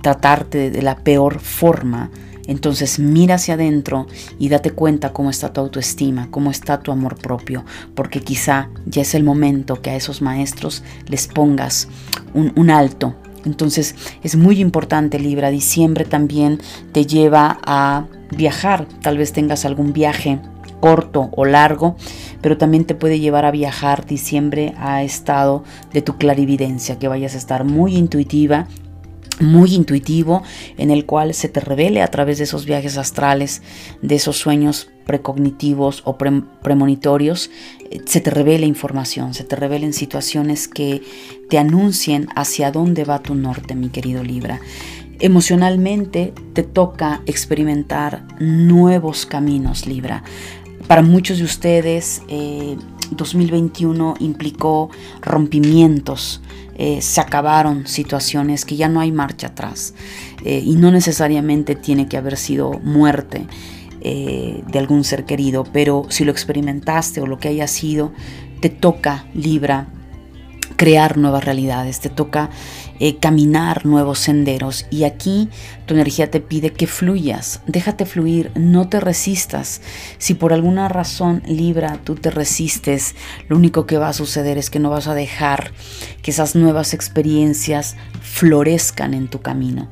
tratarte de la peor forma, entonces mira hacia adentro y date cuenta cómo está tu autoestima, cómo está tu amor propio, porque quizá ya es el momento que a esos maestros les pongas un, alto, entonces es muy importante Libra. Diciembre también te lleva a viajar. Tal vez tengas algún viaje corto o largo, pero también te puede llevar a viajar diciembre a estado de tu clarividencia, que vayas a estar muy intuitiva, muy intuitivo en el cual se te revele a través de esos viajes astrales, de esos sueños precognitivos o premonitorios, eh, se te revela información, se te revelen situaciones que te anuncien hacia dónde va tu norte, mi querido Libra. Emocionalmente te toca experimentar nuevos caminos, Libra. Para muchos de ustedes, 2021 eh, implicó rompimientos, eh, se acabaron situaciones que ya no hay marcha atrás y no necesariamente tiene que haber sido muerte eh, de algún ser querido, pero si lo experimentaste o lo que haya sido, te toca, Libra, crear nuevas realidades, te toca eh, caminar nuevos senderos y aquí tu energía te pide que fluyas, déjate fluir, no te resistas. Si por alguna razón Libra tú te resistes, lo único que va a suceder es que no vas a dejar que esas nuevas experiencias florezcan en tu camino.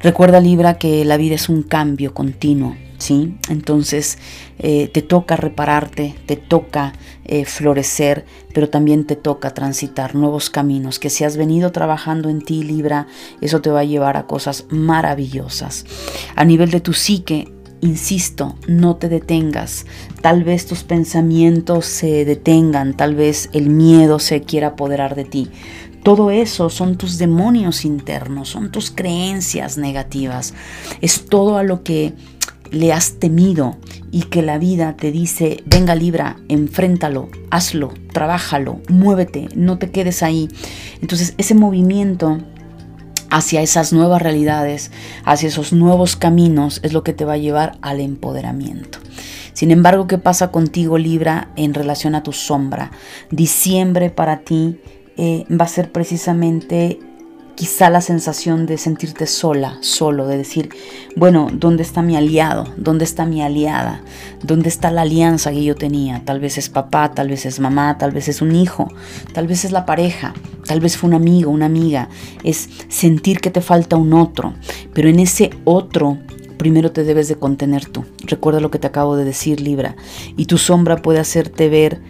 Recuerda Libra que la vida es un cambio continuo ¿sí? Entonces eh, te toca repararte, te toca eh, florecer, pero también te toca transitar nuevos caminos, que si has venido trabajando en ti, Libra, eso te va a llevar a cosas maravillosas. A nivel de tu psique, Insisto, no te detengas. Tal vez tus pensamientos se detengan, tal vez el miedo se quiera apoderar de ti. Todo eso son tus demonios internos, son tus creencias negativas. Es todo a lo que le has temido y que la vida te dice, venga Libra, enfréntalo, hazlo, trabájalo, muévete, no te quedes ahí. Entonces ese movimiento hacia esas nuevas realidades, hacia esos nuevos caminos, es lo que te va a llevar al empoderamiento. Sin embargo, ¿qué pasa contigo Libra en relación a tu sombra? Diciembre para ti eh, va a ser precisamente quizá la sensación de sentirte sola, solo, de decir, bueno, ¿dónde está mi aliado? ¿Dónde está mi aliada? ¿Dónde está la alianza que yo tenía? Tal vez es papá, tal vez es mamá, tal vez es un hijo, tal vez es la pareja, tal vez fue un amigo, una amiga. Es sentir que te falta un otro, pero en ese otro primero te debes de contener tú. Recuerda lo que te acabo de decir, Libra, y tu sombra puede hacerte ver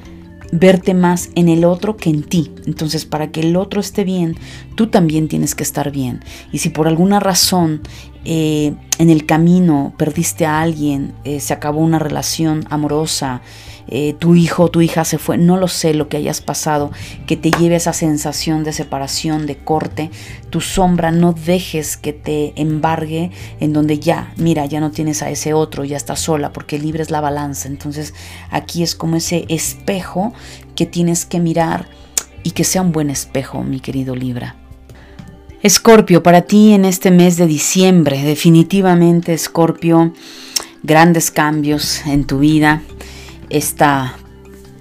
verte más en el otro que en ti. Entonces, para que el otro esté bien, tú también tienes que estar bien. Y si por alguna razón eh, en el camino perdiste a alguien, eh, se acabó una relación amorosa, eh, tu hijo o tu hija se fue, no lo sé lo que hayas pasado, que te lleve esa sensación de separación, de corte, tu sombra no dejes que te embargue en donde ya, mira, ya no tienes a ese otro, ya estás sola, porque libre es la balanza. Entonces aquí es como ese espejo que tienes que mirar y que sea un buen espejo, mi querido Libra. Escorpio, para ti en este mes de diciembre, definitivamente Escorpio, grandes cambios en tu vida, esta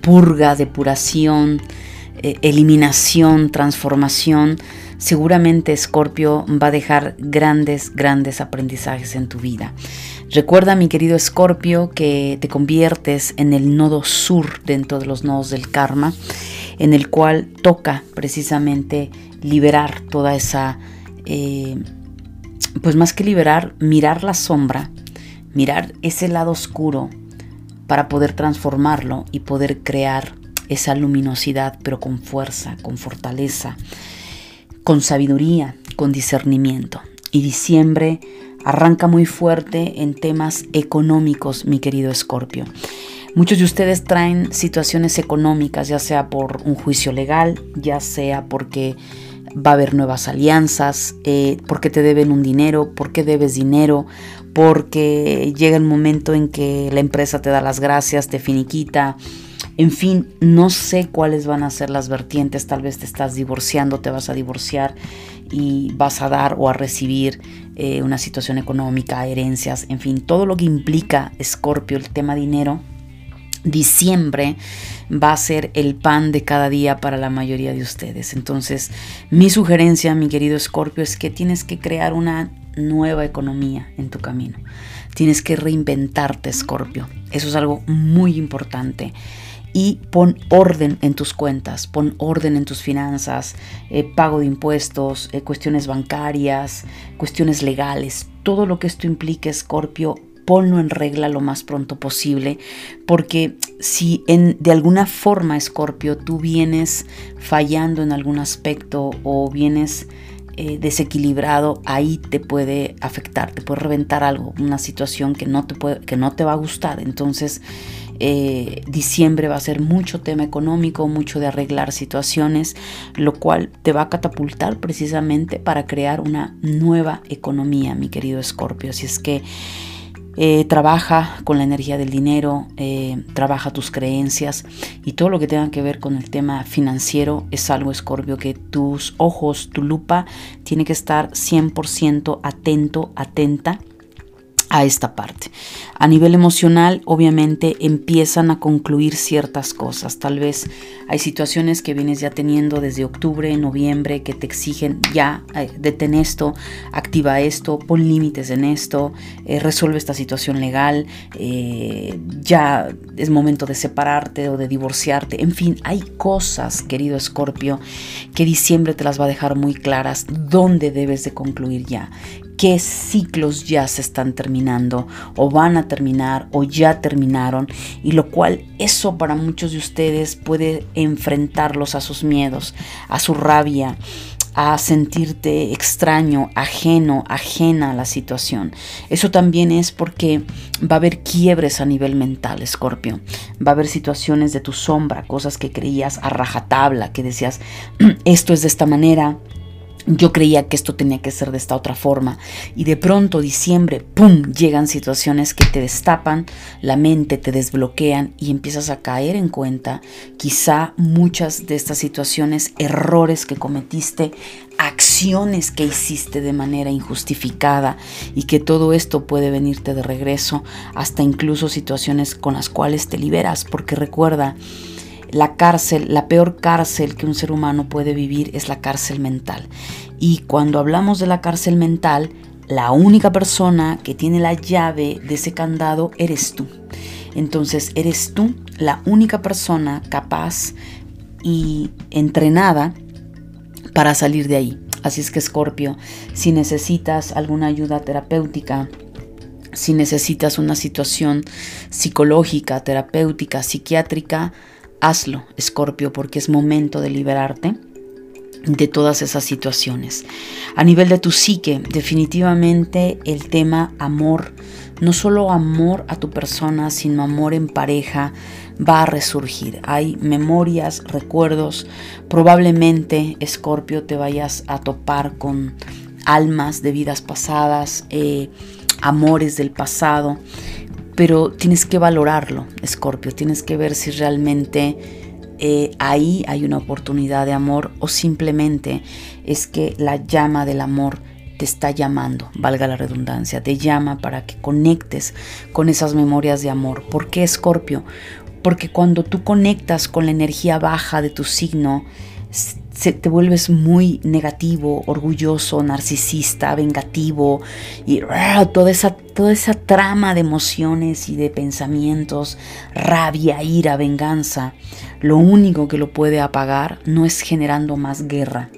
purga, depuración, eh, eliminación, transformación, seguramente Escorpio va a dejar grandes, grandes aprendizajes en tu vida. Recuerda, mi querido Escorpio, que te conviertes en el nodo sur dentro de los nodos del karma, en el cual toca precisamente liberar toda esa, eh, pues más que liberar, mirar la sombra, mirar ese lado oscuro para poder transformarlo y poder crear esa luminosidad, pero con fuerza, con fortaleza, con sabiduría, con discernimiento. Y diciembre arranca muy fuerte en temas económicos, mi querido Escorpio. Muchos de ustedes traen situaciones económicas, ya sea por un juicio legal, ya sea porque va a haber nuevas alianzas, eh, porque te deben un dinero, porque debes dinero, porque llega el momento en que la empresa te da las gracias, te finiquita. En fin, no sé cuáles van a ser las vertientes, tal vez te estás divorciando, te vas a divorciar y vas a dar o a recibir eh, una situación económica, herencias, en fin, todo lo que implica Escorpio, el tema dinero, diciembre va a ser el pan de cada día para la mayoría de ustedes. Entonces, mi sugerencia, mi querido Escorpio, es que tienes que crear una nueva economía en tu camino. Tienes que reinventarte, Escorpio. Eso es algo muy importante. Y pon orden en tus cuentas, pon orden en tus finanzas, eh, pago de impuestos, eh, cuestiones bancarias, cuestiones legales, todo lo que esto implique, Escorpio, ponlo en regla lo más pronto posible, porque si en, de alguna forma, Escorpio, tú vienes fallando en algún aspecto o vienes eh, desequilibrado, ahí te puede afectar, te puede reventar algo, una situación que no te, puede, que no te va a gustar. Entonces, eh, diciembre va a ser mucho tema económico, mucho de arreglar situaciones, lo cual te va a catapultar precisamente para crear una nueva economía, mi querido Escorpio. Así es que eh, trabaja con la energía del dinero, eh, trabaja tus creencias y todo lo que tenga que ver con el tema financiero es algo, Escorpio, que tus ojos, tu lupa, tiene que estar 100% atento, atenta a esta parte. A nivel emocional, obviamente, empiezan a concluir ciertas cosas. Tal vez hay situaciones que vienes ya teniendo desde octubre, noviembre, que te exigen ya, eh, detén esto, activa esto, pon límites en esto, eh, resuelve esta situación legal, eh, ya es momento de separarte o de divorciarte. En fin, hay cosas, querido Escorpio, que diciembre te las va a dejar muy claras dónde debes de concluir ya qué ciclos ya se están terminando o van a terminar o ya terminaron y lo cual eso para muchos de ustedes puede enfrentarlos a sus miedos, a su rabia, a sentirte extraño, ajeno, ajena a la situación. Eso también es porque va a haber quiebres a nivel mental, Escorpio. Va a haber situaciones de tu sombra, cosas que creías a rajatabla, que decías, esto es de esta manera, yo creía que esto tenía que ser de esta otra forma y de pronto diciembre, ¡pum!, llegan situaciones que te destapan la mente, te desbloquean y empiezas a caer en cuenta quizá muchas de estas situaciones, errores que cometiste, acciones que hiciste de manera injustificada y que todo esto puede venirte de regreso hasta incluso situaciones con las cuales te liberas porque recuerda, la cárcel, la peor cárcel que un ser humano puede vivir es la cárcel mental. Y cuando hablamos de la cárcel mental, la única persona que tiene la llave de ese candado eres tú. Entonces eres tú la única persona capaz y entrenada para salir de ahí. Así es que Scorpio, si necesitas alguna ayuda terapéutica, si necesitas una situación psicológica, terapéutica, psiquiátrica, Hazlo, Escorpio, porque es momento de liberarte de todas esas situaciones. A nivel de tu psique, definitivamente el tema amor, no solo amor a tu persona, sino amor en pareja, va a resurgir. Hay memorias, recuerdos, probablemente, Escorpio, te vayas a topar con almas de vidas pasadas, eh, amores del pasado pero tienes que valorarlo, Escorpio, tienes que ver si realmente eh, ahí hay una oportunidad de amor o simplemente es que la llama del amor te está llamando, valga la redundancia, te llama para que conectes con esas memorias de amor. ¿Por qué Escorpio? Porque cuando tú conectas con la energía baja de tu signo, se, te vuelves muy negativo, orgulloso, narcisista, vengativo y toda, esa, toda esa trama de emociones y de pensamientos, rabia, ira, venganza, lo único que lo puede apagar no es generando más guerra,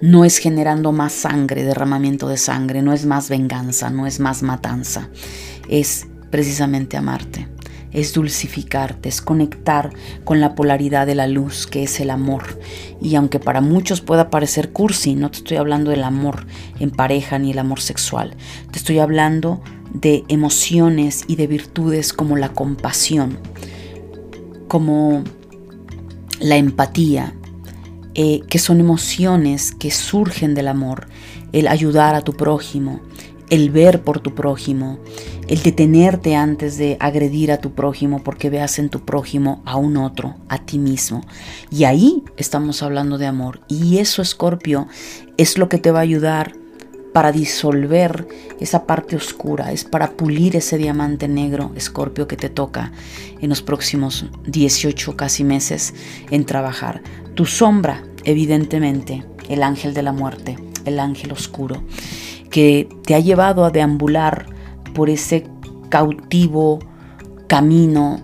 no es generando más sangre, derramamiento de sangre, no es más venganza, no es más matanza, es precisamente amarte es dulcificarte, es conectar con la polaridad de la luz que es el amor. Y aunque para muchos pueda parecer cursi, no te estoy hablando del amor en pareja ni el amor sexual, te estoy hablando de emociones y de virtudes como la compasión, como la empatía, eh, que son emociones que surgen del amor, el ayudar a tu prójimo, el ver por tu prójimo, el detenerte antes de agredir a tu prójimo porque veas en tu prójimo a un otro, a ti mismo. Y ahí estamos hablando de amor. Y eso, Escorpio, es lo que te va a ayudar para disolver esa parte oscura, es para pulir ese diamante negro, Escorpio, que te toca en los próximos 18 casi meses en trabajar. Tu sombra, evidentemente, el ángel de la muerte, el ángel oscuro que te ha llevado a deambular por ese cautivo camino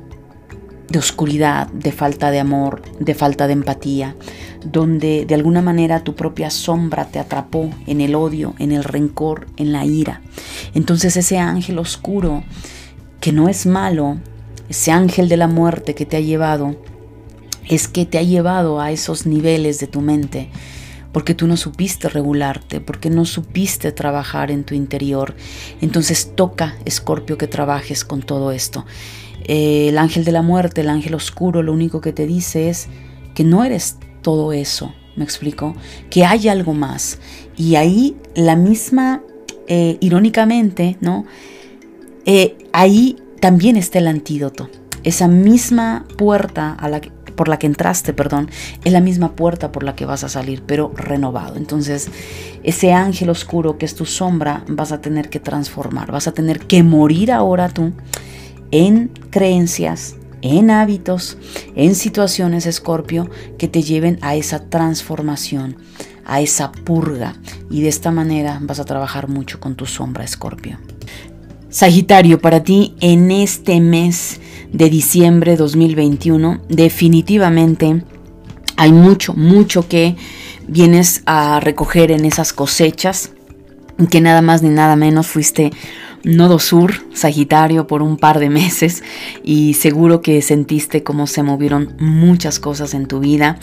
de oscuridad, de falta de amor, de falta de empatía, donde de alguna manera tu propia sombra te atrapó en el odio, en el rencor, en la ira. Entonces ese ángel oscuro, que no es malo, ese ángel de la muerte que te ha llevado, es que te ha llevado a esos niveles de tu mente porque tú no supiste regularte, porque no supiste trabajar en tu interior. Entonces toca, Escorpio, que trabajes con todo esto. Eh, el ángel de la muerte, el ángel oscuro, lo único que te dice es que no eres todo eso, ¿me explico? Que hay algo más. Y ahí la misma, eh, irónicamente, ¿no? Eh, ahí también está el antídoto. Esa misma puerta a la por la que entraste, perdón, es la misma puerta por la que vas a salir, pero renovado. Entonces, ese ángel oscuro que es tu sombra, vas a tener que transformar, vas a tener que morir ahora tú en creencias, en hábitos, en situaciones, Escorpio, que te lleven a esa transformación, a esa purga. Y de esta manera vas a trabajar mucho con tu sombra, Escorpio. Sagitario, para ti en este mes de diciembre 2021, definitivamente hay mucho, mucho que vienes a recoger en esas cosechas, que nada más ni nada menos fuiste nodo sur, Sagitario, por un par de meses y seguro que sentiste cómo se movieron muchas cosas en tu vida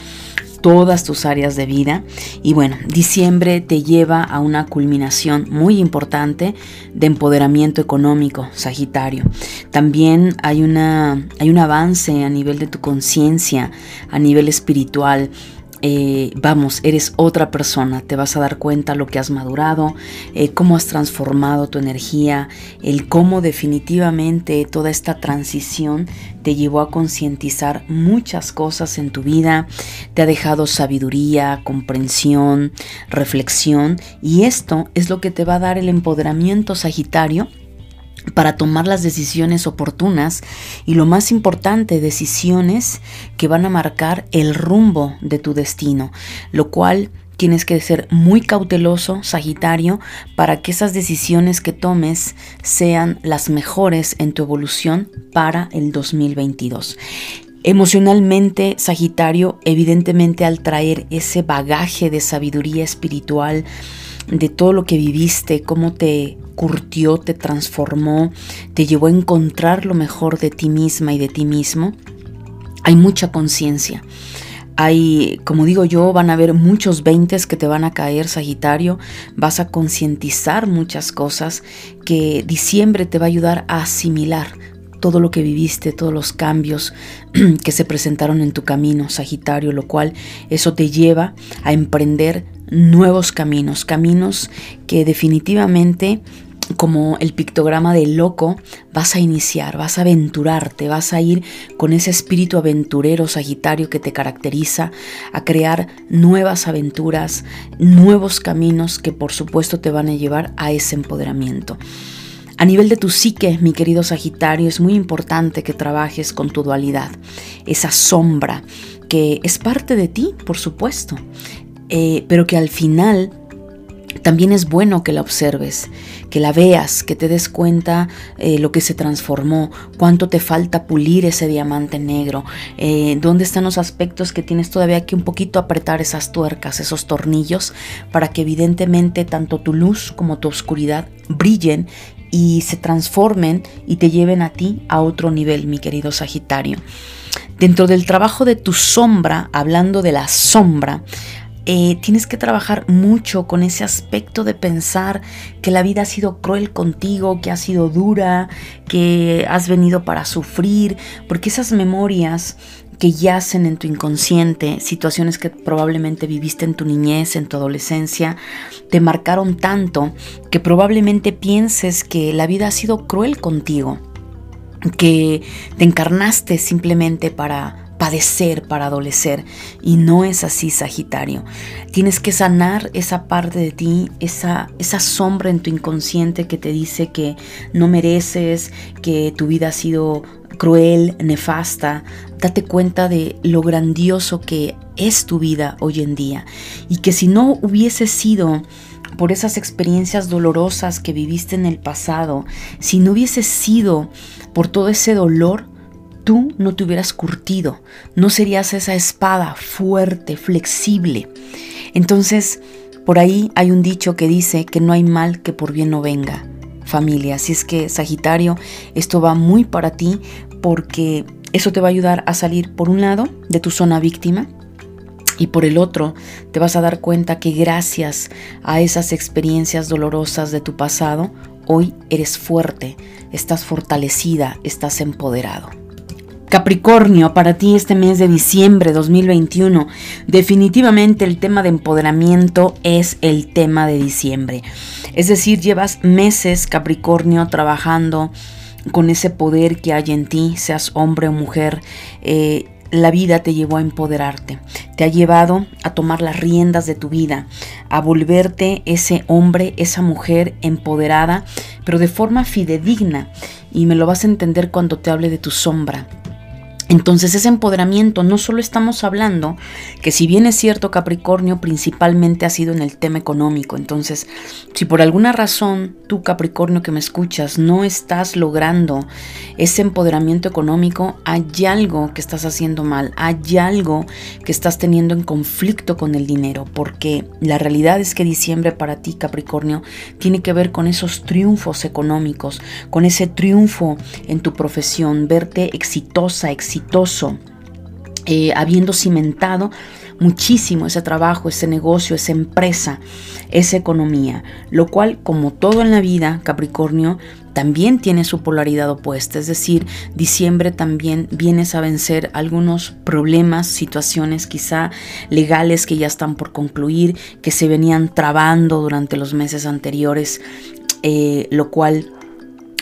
todas tus áreas de vida. Y bueno, diciembre te lleva a una culminación muy importante de empoderamiento económico, Sagitario. También hay, una, hay un avance a nivel de tu conciencia, a nivel espiritual. Eh, vamos, eres otra persona, te vas a dar cuenta lo que has madurado, eh, cómo has transformado tu energía, el cómo definitivamente toda esta transición te llevó a concientizar muchas cosas en tu vida, te ha dejado sabiduría, comprensión, reflexión y esto es lo que te va a dar el empoderamiento sagitario para tomar las decisiones oportunas y lo más importante, decisiones que van a marcar el rumbo de tu destino, lo cual tienes que ser muy cauteloso, Sagitario, para que esas decisiones que tomes sean las mejores en tu evolución para el 2022. Emocionalmente, Sagitario, evidentemente al traer ese bagaje de sabiduría espiritual, de todo lo que viviste, cómo te curtió, te transformó, te llevó a encontrar lo mejor de ti misma y de ti mismo, hay mucha conciencia. Hay, como digo yo, van a haber muchos veintes que te van a caer, Sagitario. Vas a concientizar muchas cosas que diciembre te va a ayudar a asimilar todo lo que viviste, todos los cambios que se presentaron en tu camino, Sagitario, lo cual eso te lleva a emprender nuevos caminos, caminos que definitivamente como el pictograma del loco, vas a iniciar, vas a aventurarte, vas a ir con ese espíritu aventurero sagitario que te caracteriza a crear nuevas aventuras, nuevos caminos que por supuesto te van a llevar a ese empoderamiento. A nivel de tu psique, mi querido Sagitario, es muy importante que trabajes con tu dualidad, esa sombra que es parte de ti, por supuesto, eh, pero que al final también es bueno que la observes, que la veas, que te des cuenta eh, lo que se transformó, cuánto te falta pulir ese diamante negro, eh, dónde están los aspectos que tienes todavía que un poquito apretar esas tuercas, esos tornillos, para que evidentemente tanto tu luz como tu oscuridad brillen y se transformen y te lleven a ti a otro nivel, mi querido Sagitario. Dentro del trabajo de tu sombra, hablando de la sombra, eh, tienes que trabajar mucho con ese aspecto de pensar que la vida ha sido cruel contigo, que ha sido dura, que has venido para sufrir, porque esas memorias que yacen en tu inconsciente, situaciones que probablemente viviste en tu niñez, en tu adolescencia, te marcaron tanto que probablemente pienses que la vida ha sido cruel contigo, que te encarnaste simplemente para padecer para adolecer. Y no es así, Sagitario. Tienes que sanar esa parte de ti, esa, esa sombra en tu inconsciente que te dice que no mereces, que tu vida ha sido cruel, nefasta. Date cuenta de lo grandioso que es tu vida hoy en día. Y que si no hubiese sido por esas experiencias dolorosas que viviste en el pasado, si no hubiese sido por todo ese dolor, tú no te hubieras curtido, no serías esa espada fuerte, flexible. Entonces, por ahí hay un dicho que dice que no hay mal que por bien no venga, familia. Así es que, Sagitario, esto va muy para ti porque eso te va a ayudar a salir, por un lado, de tu zona víctima, y por el otro, te vas a dar cuenta que gracias a esas experiencias dolorosas de tu pasado, hoy eres fuerte, estás fortalecida, estás empoderado. Capricornio, para ti este mes de diciembre 2021, definitivamente el tema de empoderamiento es el tema de diciembre. Es decir, llevas meses Capricornio trabajando con ese poder que hay en ti, seas hombre o mujer. Eh, la vida te llevó a empoderarte, te ha llevado a tomar las riendas de tu vida, a volverte ese hombre, esa mujer empoderada, pero de forma fidedigna. Y me lo vas a entender cuando te hable de tu sombra, entonces ese empoderamiento no solo estamos hablando que si bien es cierto Capricornio principalmente ha sido en el tema económico, entonces si por alguna razón tú Capricornio que me escuchas no estás logrando ese empoderamiento económico, hay algo que estás haciendo mal, hay algo que estás teniendo en conflicto con el dinero, porque la realidad es que diciembre para ti Capricornio tiene que ver con esos triunfos económicos, con ese triunfo en tu profesión, verte exitosa, exitosa eh, habiendo cimentado muchísimo ese trabajo, ese negocio, esa empresa, esa economía, lo cual, como todo en la vida, Capricornio, también tiene su polaridad opuesta, es decir, diciembre también vienes a vencer algunos problemas, situaciones quizá legales que ya están por concluir, que se venían trabando durante los meses anteriores, eh, lo cual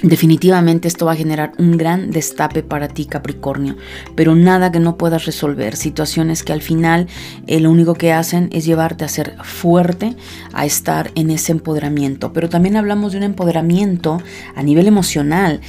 Definitivamente esto va a generar un gran destape para ti Capricornio, pero nada que no puedas resolver, situaciones que al final eh, lo único que hacen es llevarte a ser fuerte, a estar en ese empoderamiento, pero también hablamos de un empoderamiento a nivel emocional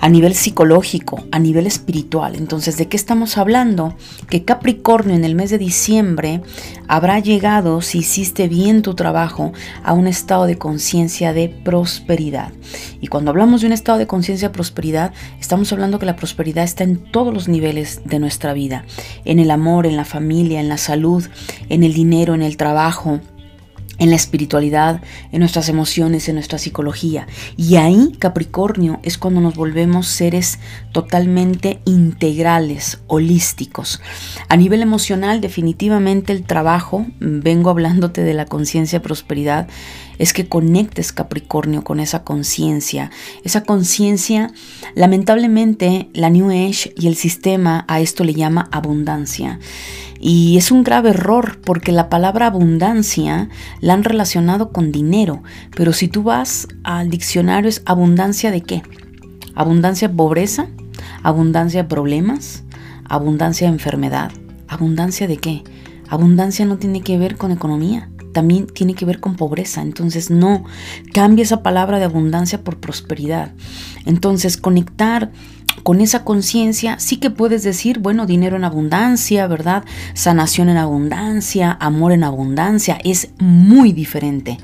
a nivel psicológico, a nivel espiritual. Entonces, ¿de qué estamos hablando? Que Capricornio en el mes de diciembre habrá llegado, si hiciste bien tu trabajo, a un estado de conciencia de prosperidad. Y cuando hablamos de un estado de conciencia de prosperidad, estamos hablando que la prosperidad está en todos los niveles de nuestra vida, en el amor, en la familia, en la salud, en el dinero, en el trabajo, en la espiritualidad, en nuestras emociones, en nuestra psicología. Y ahí, Capricornio, es cuando nos volvemos seres totalmente integrales, holísticos. A nivel emocional, definitivamente el trabajo, vengo hablándote de la conciencia prosperidad, es que conectes Capricornio con esa conciencia. Esa conciencia, lamentablemente, la New Age y el sistema a esto le llama abundancia. Y es un grave error porque la palabra abundancia la han relacionado con dinero, pero si tú vas al diccionario es abundancia de qué? Abundancia pobreza, abundancia problemas, abundancia enfermedad, abundancia de qué? Abundancia no tiene que ver con economía, también tiene que ver con pobreza. Entonces no, cambia esa palabra de abundancia por prosperidad. Entonces conectar con esa conciencia sí que puedes decir, bueno, dinero en abundancia, ¿verdad? Sanación en abundancia, amor en abundancia, es muy diferente.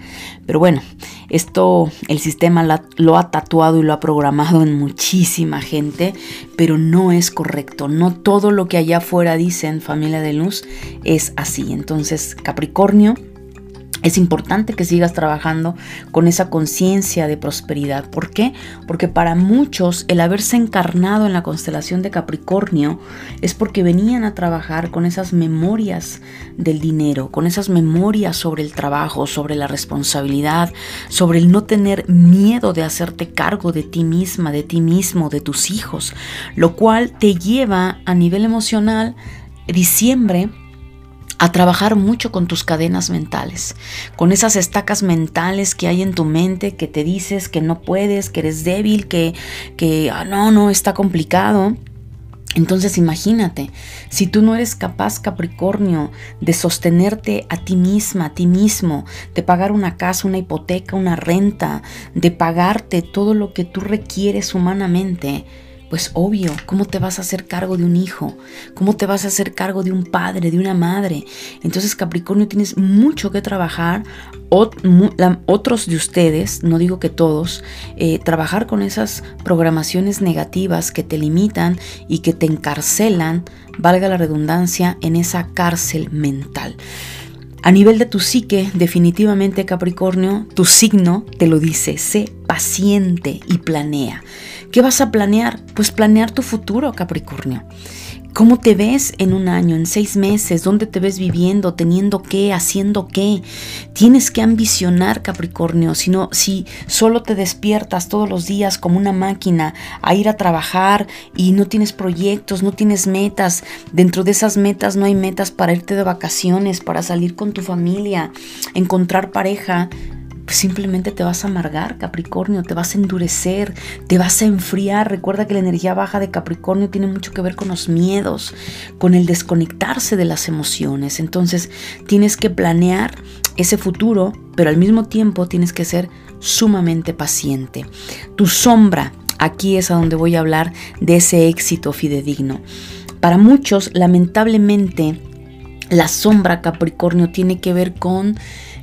Pero bueno, esto el sistema lo ha tatuado y lo ha programado en muchísima gente, pero no es correcto. No todo lo que allá afuera dicen familia de luz es así. Entonces, Capricornio, es importante que sigas trabajando con esa conciencia de prosperidad. ¿Por qué? Porque para muchos el haberse encarnado en la constelación de Capricornio es porque venían a trabajar con esas memorias del dinero, con esas memorias sobre el trabajo, sobre la responsabilidad, sobre el no tener miedo de hacerte cargo de ti misma, de ti mismo, de tus hijos, lo cual te lleva a nivel emocional diciembre a trabajar mucho con tus cadenas mentales, con esas estacas mentales que hay en tu mente que te dices que no puedes, que eres débil, que, que ah, no, no, está complicado. Entonces imagínate, si tú no eres capaz, Capricornio, de sostenerte a ti misma, a ti mismo, de pagar una casa, una hipoteca, una renta, de pagarte todo lo que tú requieres humanamente, pues obvio, ¿cómo te vas a hacer cargo de un hijo? ¿Cómo te vas a hacer cargo de un padre, de una madre? Entonces Capricornio tienes mucho que trabajar. otros de ustedes, no digo que todos, eh, trabajar con esas programaciones negativas que te limitan y que te encarcelan, valga la redundancia, en esa cárcel mental. A nivel de tu psique, definitivamente Capricornio, tu signo te lo dice, sé paciente y planea. ¿Qué vas a planear? Pues planear tu futuro, Capricornio. ¿Cómo te ves en un año, en seis meses? ¿Dónde te ves viviendo, teniendo qué, haciendo qué? Tienes que ambicionar, Capricornio. Si no, si solo te despiertas todos los días como una máquina a ir a trabajar y no tienes proyectos, no tienes metas, dentro de esas metas no hay metas para irte de vacaciones, para salir con tu familia, encontrar pareja, simplemente te vas a amargar, Capricornio, te vas a endurecer, te vas a enfriar. Recuerda que la energía baja de Capricornio tiene mucho que ver con los miedos, con el desconectarse de las emociones. Entonces tienes que planear ese futuro, pero al mismo tiempo tienes que ser sumamente paciente. Tu sombra, aquí es a donde voy a hablar de ese éxito fidedigno. Para muchos, lamentablemente, la sombra Capricornio tiene que ver con,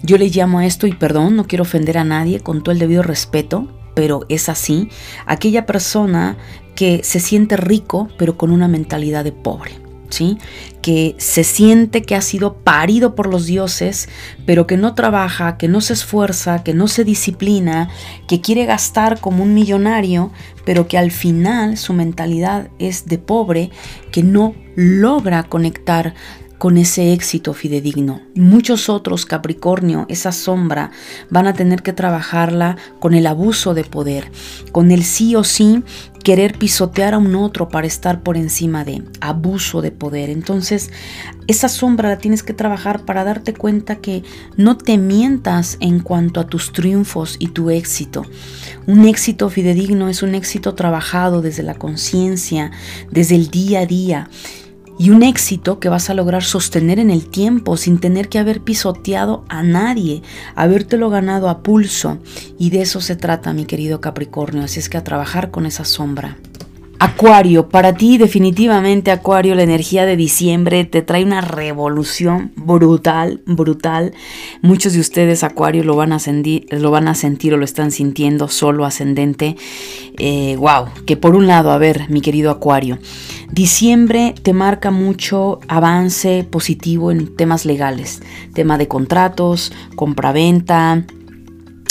yo le llamo a esto, y perdón, no quiero ofender a nadie, con todo el debido respeto, pero es así, aquella persona que se siente rico, pero con una mentalidad de pobre. ¿Sí? que se siente que ha sido parido por los dioses, pero que no trabaja, que no se esfuerza, que no se disciplina, que quiere gastar como un millonario, pero que al final su mentalidad es de pobre, que no logra conectar con ese éxito fidedigno. Muchos otros, Capricornio, esa sombra, van a tener que trabajarla con el abuso de poder, con el sí o sí querer pisotear a un otro para estar por encima de abuso de poder. Entonces, esa sombra la tienes que trabajar para darte cuenta que no te mientas en cuanto a tus triunfos y tu éxito. Un éxito fidedigno es un éxito trabajado desde la conciencia, desde el día a día y un éxito que vas a lograr sostener en el tiempo sin tener que haber pisoteado a nadie, habértelo ganado a pulso. Y de eso se trata, mi querido Capricornio, así es que a trabajar con esa sombra. Acuario, para ti definitivamente Acuario, la energía de diciembre te trae una revolución brutal, brutal. Muchos de ustedes Acuario lo van a, sentir, lo van a sentir o lo están sintiendo solo ascendente. Eh, wow, que por un lado, a ver, mi querido Acuario, diciembre te marca mucho avance positivo en temas legales, tema de contratos, compraventa,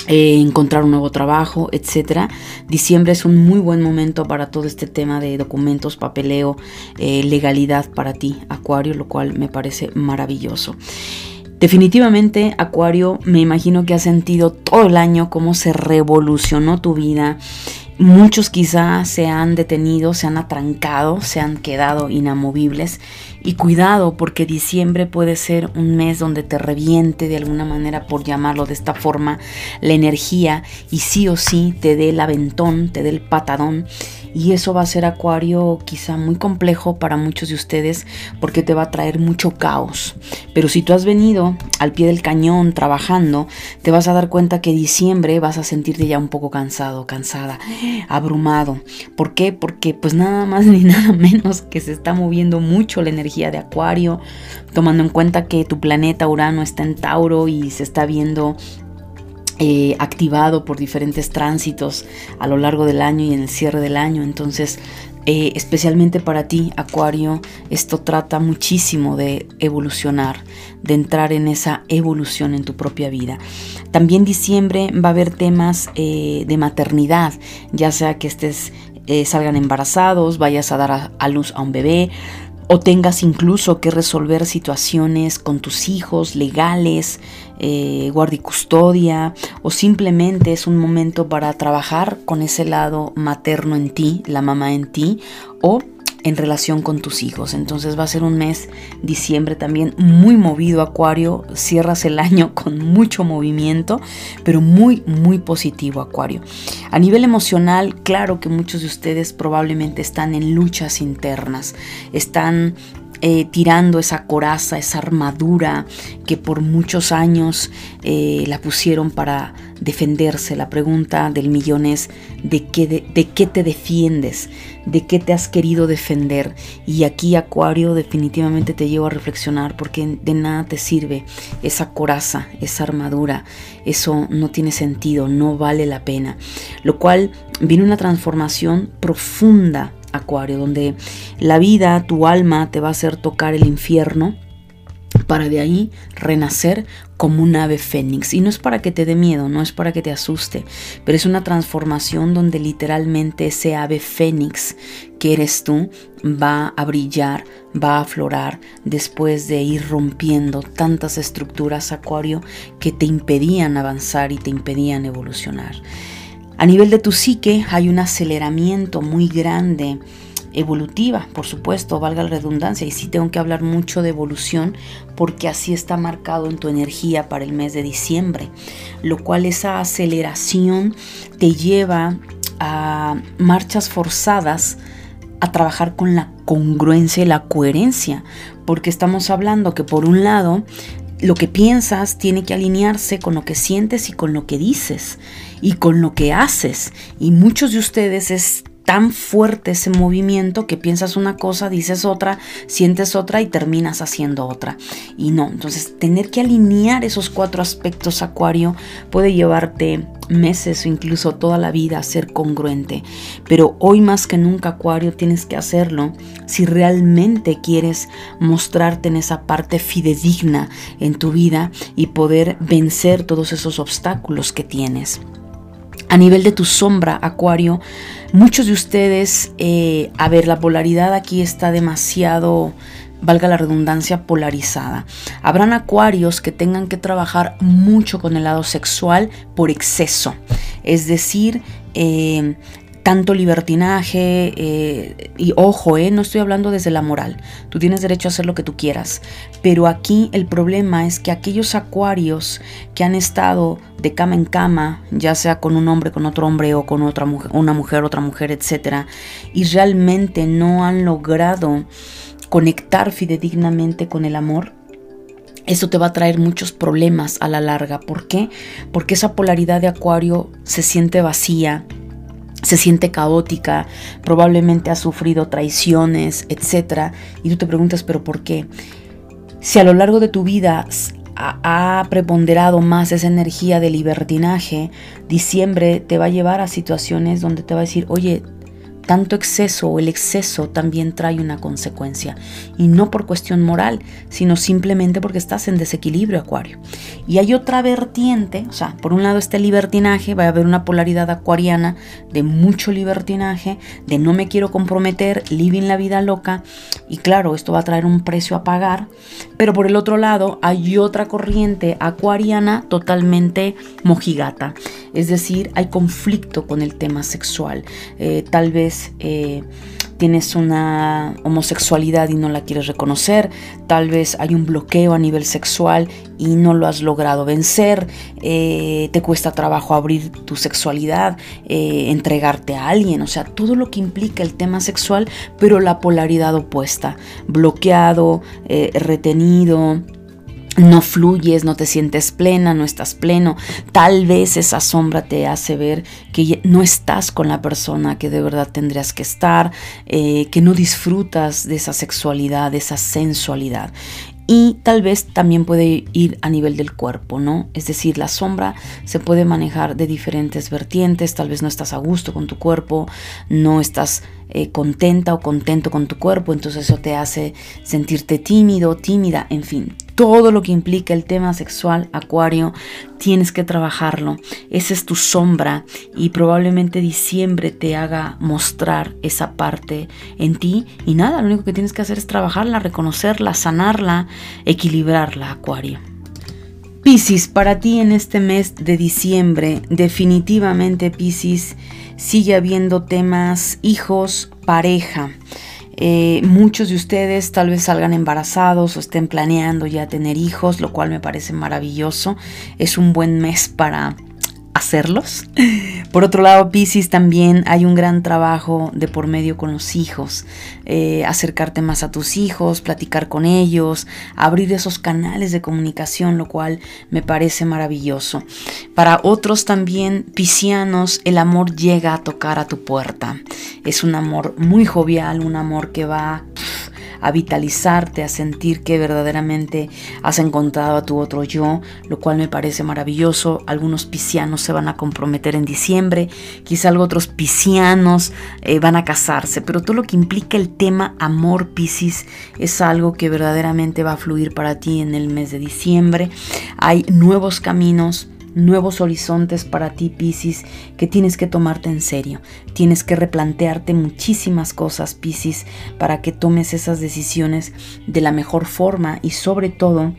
eh, encontrar un nuevo trabajo, etcétera. Diciembre es un muy buen momento para todo este tema de documentos, papeleo, eh, legalidad para ti, Acuario, lo cual me parece maravilloso. Definitivamente, Acuario, me imagino que has sentido todo el año cómo se revolucionó tu vida Muchos quizás se han detenido, se han atrancado, se han quedado inamovibles. Y cuidado porque diciembre puede ser un mes donde te reviente de alguna manera, por llamarlo de esta forma, la energía y sí o sí te dé el aventón, te dé el patadón y eso va a ser acuario quizá muy complejo para muchos de ustedes porque te va a traer mucho caos. Pero si tú has venido al pie del cañón trabajando, te vas a dar cuenta que diciembre vas a sentirte ya un poco cansado, cansada, abrumado. ¿Por qué? Porque pues nada más ni nada menos que se está moviendo mucho la energía de acuario, tomando en cuenta que tu planeta Urano está en Tauro y se está viendo eh, activado por diferentes tránsitos a lo largo del año y en el cierre del año. Entonces, eh, especialmente para ti, Acuario, esto trata muchísimo de evolucionar, de entrar en esa evolución en tu propia vida. También diciembre va a haber temas eh, de maternidad, ya sea que estés, salgan embarazados, vayas a dar a luz a un bebé, o tengas incluso que resolver situaciones con tus hijos legales, eh, guardia y custodia, o simplemente es un momento para trabajar con ese lado materno en ti, la mamá en ti, o en relación con tus hijos. Entonces va a ser un mes, diciembre también, muy movido, Acuario. Cierras el año con mucho movimiento, pero muy, muy positivo, Acuario. A nivel emocional, claro que muchos de ustedes probablemente están en luchas internas, están eh, tirando esa coraza, esa armadura que por muchos años eh, la pusieron para defenderse. La pregunta del millón es, ¿de qué, de, qué te defiendes? ¿De qué te has querido defender? Y aquí Acuario definitivamente te llevo a reflexionar porque de nada te sirve esa coraza, esa armadura. Eso no tiene sentido, no vale la pena. Lo cual viene una transformación profunda Acuario, donde la vida, tu alma te va a hacer tocar el infierno para de ahí renacer como un ave fénix. Y no es para que te dé miedo, no es para que te asuste, pero es una transformación donde literalmente ese ave fénix que eres tú va a brillar, va a aflorar después de ir rompiendo tantas estructuras, Acuario, que te impedían avanzar y te impedían evolucionar. A nivel de tu psique hay un aceleramiento muy grande evolutiva, por supuesto, valga la redundancia, y sí tengo que hablar mucho de evolución porque así está marcado en tu energía para el mes de diciembre, lo cual esa aceleración te lleva a marchas forzadas a trabajar con la congruencia y la coherencia, porque estamos hablando que por un lado lo que piensas tiene que alinearse con lo que sientes y con lo que dices y con lo que haces. Y muchos de ustedes es tan fuerte ese movimiento que piensas una cosa, dices otra, sientes otra y terminas haciendo otra. Y no, entonces tener que alinear esos cuatro aspectos acuario puede llevarte meses o incluso toda la vida a ser congruente. Pero hoy más que nunca acuario tienes que hacerlo si realmente quieres mostrarte en esa parte fidedigna en tu vida y poder vencer todos esos obstáculos que tienes a nivel de tu sombra, Acuario, muchos de ustedes, eh, a ver, la polaridad aquí está demasiado, valga la redundancia, polarizada. Habrán acuarios que tengan que trabajar mucho con el lado sexual por exceso. Es decir, eh, tanto libertinaje eh, y ojo, eh, no estoy hablando desde la moral, tú tienes derecho a hacer lo que tú quieras, pero aquí el problema es que aquellos acuarios que han estado de cama en cama, ya sea con un hombre, con otro hombre o con otra mujer, una mujer, otra mujer, etcétera, y realmente no han logrado conectar fidedignamente con el amor, eso te va a traer muchos problemas a la larga. ¿Por qué? Porque esa polaridad de acuario se siente vacía, se siente caótica, probablemente ha sufrido traiciones, etc. Y tú te preguntas, ¿pero por qué? Si a lo largo de tu vida ha preponderado más esa energía de libertinaje, diciembre te va a llevar a situaciones donde te va a decir, oye, tanto exceso o el exceso también trae una consecuencia. Y no por cuestión moral, sino simplemente porque estás en desequilibrio, Acuario. Y hay otra vertiente, o sea, por un lado está el libertinaje, va a haber una polaridad acuariana de mucho libertinaje, de no me quiero comprometer, living la vida loca. Y claro, esto va a traer un precio a pagar. Pero por el otro lado hay otra corriente acuariana totalmente mojigata. Es decir, hay conflicto con el tema sexual. Eh, tal vez eh, tienes una homosexualidad y no la quieres reconocer, tal vez hay un bloqueo a nivel sexual y no lo has logrado vencer, eh, te cuesta trabajo abrir tu sexualidad, entregarte a alguien, o sea, todo lo que implica el tema sexual, pero la polaridad opuesta, bloqueado, retenido no fluyes, no te sientes plena, no estás pleno. Tal vez esa sombra te hace ver que no estás con la persona que de verdad tendrías que estar, eh, que no disfrutas de esa sexualidad, de esa sensualidad y tal vez también puede ir a nivel del cuerpo, ¿no? Es decir, la sombra se puede manejar de diferentes vertientes, tal vez no estás a gusto con tu cuerpo, no estás eh, contenta o contento con tu cuerpo, entonces eso te hace sentirte tímido, tímida, en fin, todo lo que implica el tema sexual, Acuario, tienes que trabajarlo. Esa es tu sombra y probablemente diciembre te haga mostrar esa parte en ti. Y nada, lo único que tienes que hacer es trabajarla, reconocerla, sanarla, equilibrarla, Acuario. Piscis, para ti en este mes de diciembre, definitivamente Piscis sigue habiendo temas hijos, pareja. Eh, muchos de ustedes tal vez salgan embarazados o estén planeando ya tener hijos, lo cual me parece maravilloso. Es un buen mes para hacerlos. Por otro lado, Pisces también hay un gran trabajo de por medio con los hijos, eh, acercarte más a tus hijos, platicar con ellos, abrir esos canales de comunicación, lo cual me parece maravilloso. Para otros también, piscianos, el amor llega a tocar a tu puerta. Es un amor muy jovial, un amor que va a vitalizarte, a sentir que verdaderamente has encontrado a tu otro yo, lo cual me parece maravilloso. Algunos piscianos se van a comprometer en diciembre, quizá otros piscianos eh, van a casarse, pero todo lo que implica el tema amor piscis es algo que verdaderamente va a fluir para ti en el mes de diciembre. Hay nuevos caminos nuevos horizontes para ti, Piscis, que tienes que tomarte en serio. Tienes que replantearte muchísimas cosas, Piscis, para que tomes esas decisiones de la mejor forma y sobre todo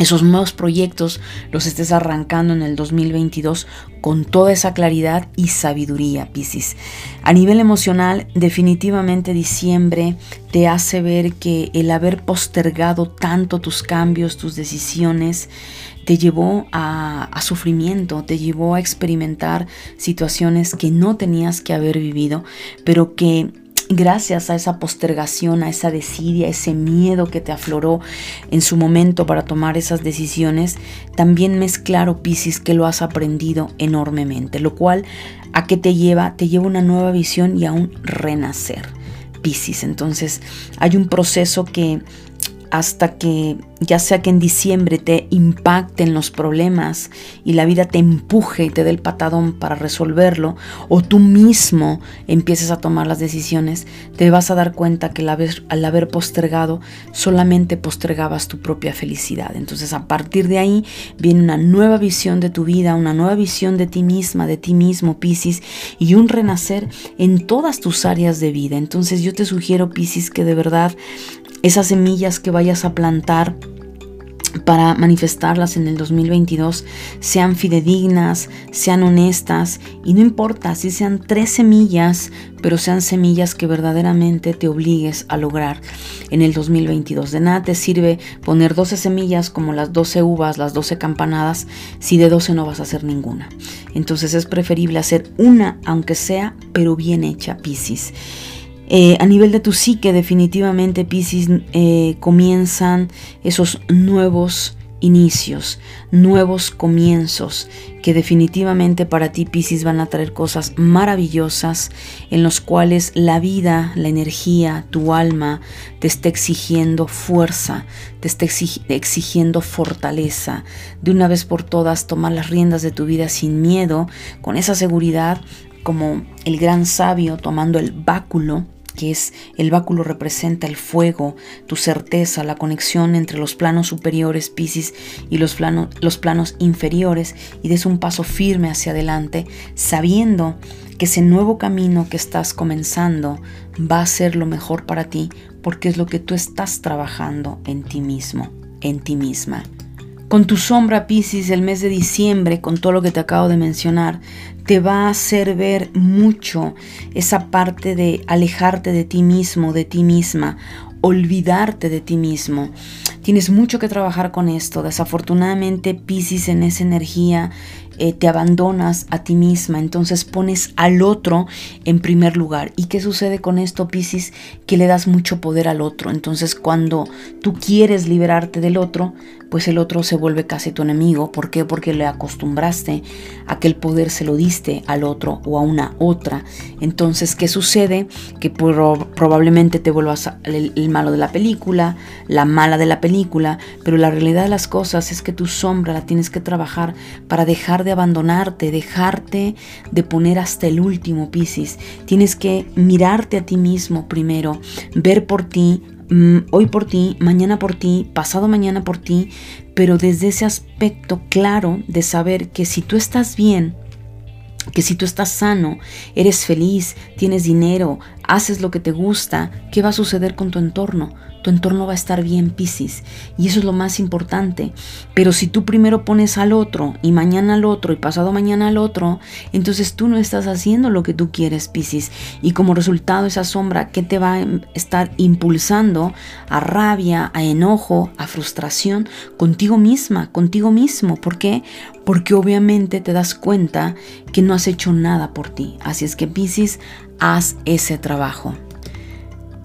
esos nuevos proyectos los estés arrancando en el 2022 con toda esa claridad y sabiduría, Piscis. A nivel emocional, definitivamente diciembre te hace ver que el haber postergado tanto tus cambios, tus decisiones, te llevó a, a, sufrimiento, te llevó a experimentar situaciones que no tenías que haber vivido, pero que gracias a esa postergación, a esa desidia, ese miedo que te afloró en su momento para tomar esas decisiones, también me es claro, Piscis, que lo has aprendido enormemente, lo cual a qué te lleva? Te lleva una nueva visión y a un renacer. Piscis, entonces hay un proceso que hasta que ya sea que en diciembre te impacten los problemas y la vida te empuje y te dé el patadón para resolverlo, o tú mismo empieces a tomar las decisiones, te vas a dar cuenta que al haber postergado solamente postergabas tu propia felicidad. Entonces a partir de ahí viene una nueva visión de tu vida, una nueva visión de ti misma, de ti mismo, Piscis, y un renacer en todas tus áreas de vida. Entonces yo te sugiero, Piscis, que de verdad esas semillas que vayas a plantar para manifestarlas en el 2022 sean fidedignas, sean honestas y no importa si sean tres semillas, pero sean semillas que verdaderamente te obligues a lograr en el 2022. De nada te sirve poner 12 semillas como las 12 uvas, las 12 campanadas, si de 12 no vas a hacer ninguna. Entonces es preferible hacer una, aunque sea, pero bien hecha, Piscis. Eh, a nivel de tu psique, definitivamente, Pisces, eh, comienzan esos nuevos inicios, nuevos comienzos, que definitivamente para ti, Pisces, van a traer cosas maravillosas en los cuales la vida, la energía, tu alma te está exigiendo fuerza, te está exigiendo fortaleza. De una vez por todas, tomar las riendas de tu vida sin miedo, con esa seguridad, como el gran sabio tomando el báculo que es el báculo representa el fuego, tu certeza, la conexión entre los planos superiores, Piscis, y los, los planos inferiores, y des un paso firme hacia adelante, sabiendo que ese nuevo camino que estás comenzando va a ser lo mejor para ti, porque es lo que tú estás trabajando en ti mismo, en ti misma. Con tu sombra Piscis el mes de diciembre, con todo lo que te acabo de mencionar, te va a hacer ver mucho esa parte de alejarte de ti mismo, de ti misma, olvidarte de ti mismo. Tienes mucho que trabajar con esto. Desafortunadamente, Piscis en esa energía eh, te abandonas a ti misma, entonces pones al otro en primer lugar. ¿Y qué sucede con esto, Piscis? Que le das mucho poder al otro. Entonces cuando tú quieres liberarte del otro, pues el otro se vuelve casi tu enemigo. ¿Por qué? Porque le acostumbraste a que el poder se lo diste al otro o a una otra. Entonces, ¿qué sucede? Que probablemente te vuelvas el, el malo de la película, la mala de la película, pero la realidad de las cosas es que tu sombra la tienes que trabajar para dejar de abandonarte, dejarte de poner hasta el último, Piscis. Tienes que mirarte a ti mismo primero, ver por ti, hoy por ti, mañana por ti, pasado mañana por ti, pero desde ese aspecto claro de saber que si tú estás bien, que si tú estás sano, eres feliz, tienes dinero, haces lo que te gusta, ¿qué va a suceder con tu entorno? Tu entorno va a estar bien, Piscis. Y eso es lo más importante. Pero si tú primero pones al otro y mañana al otro y pasado mañana al otro, entonces tú no estás haciendo lo que tú quieres, Piscis. Y como resultado esa sombra, ¿qué te va a estar impulsando? A rabia, a enojo, a frustración contigo misma, contigo mismo. ¿Por qué? Porque obviamente te das cuenta que no has hecho nada por ti. Así es que, Piscis, haz ese trabajo.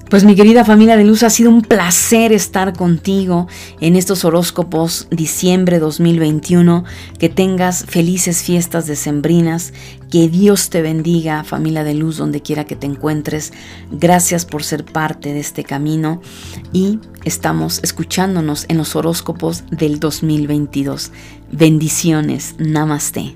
Pues mi querida familia de luz, ha sido un placer estar contigo en estos horóscopos diciembre 2021. Que tengas felices fiestas decembrinas. Que Dios te bendiga, familia de luz, donde quiera que te encuentres. Gracias por ser parte de este camino y estamos escuchándonos en los horóscopos del 2022. Bendiciones. Namaste.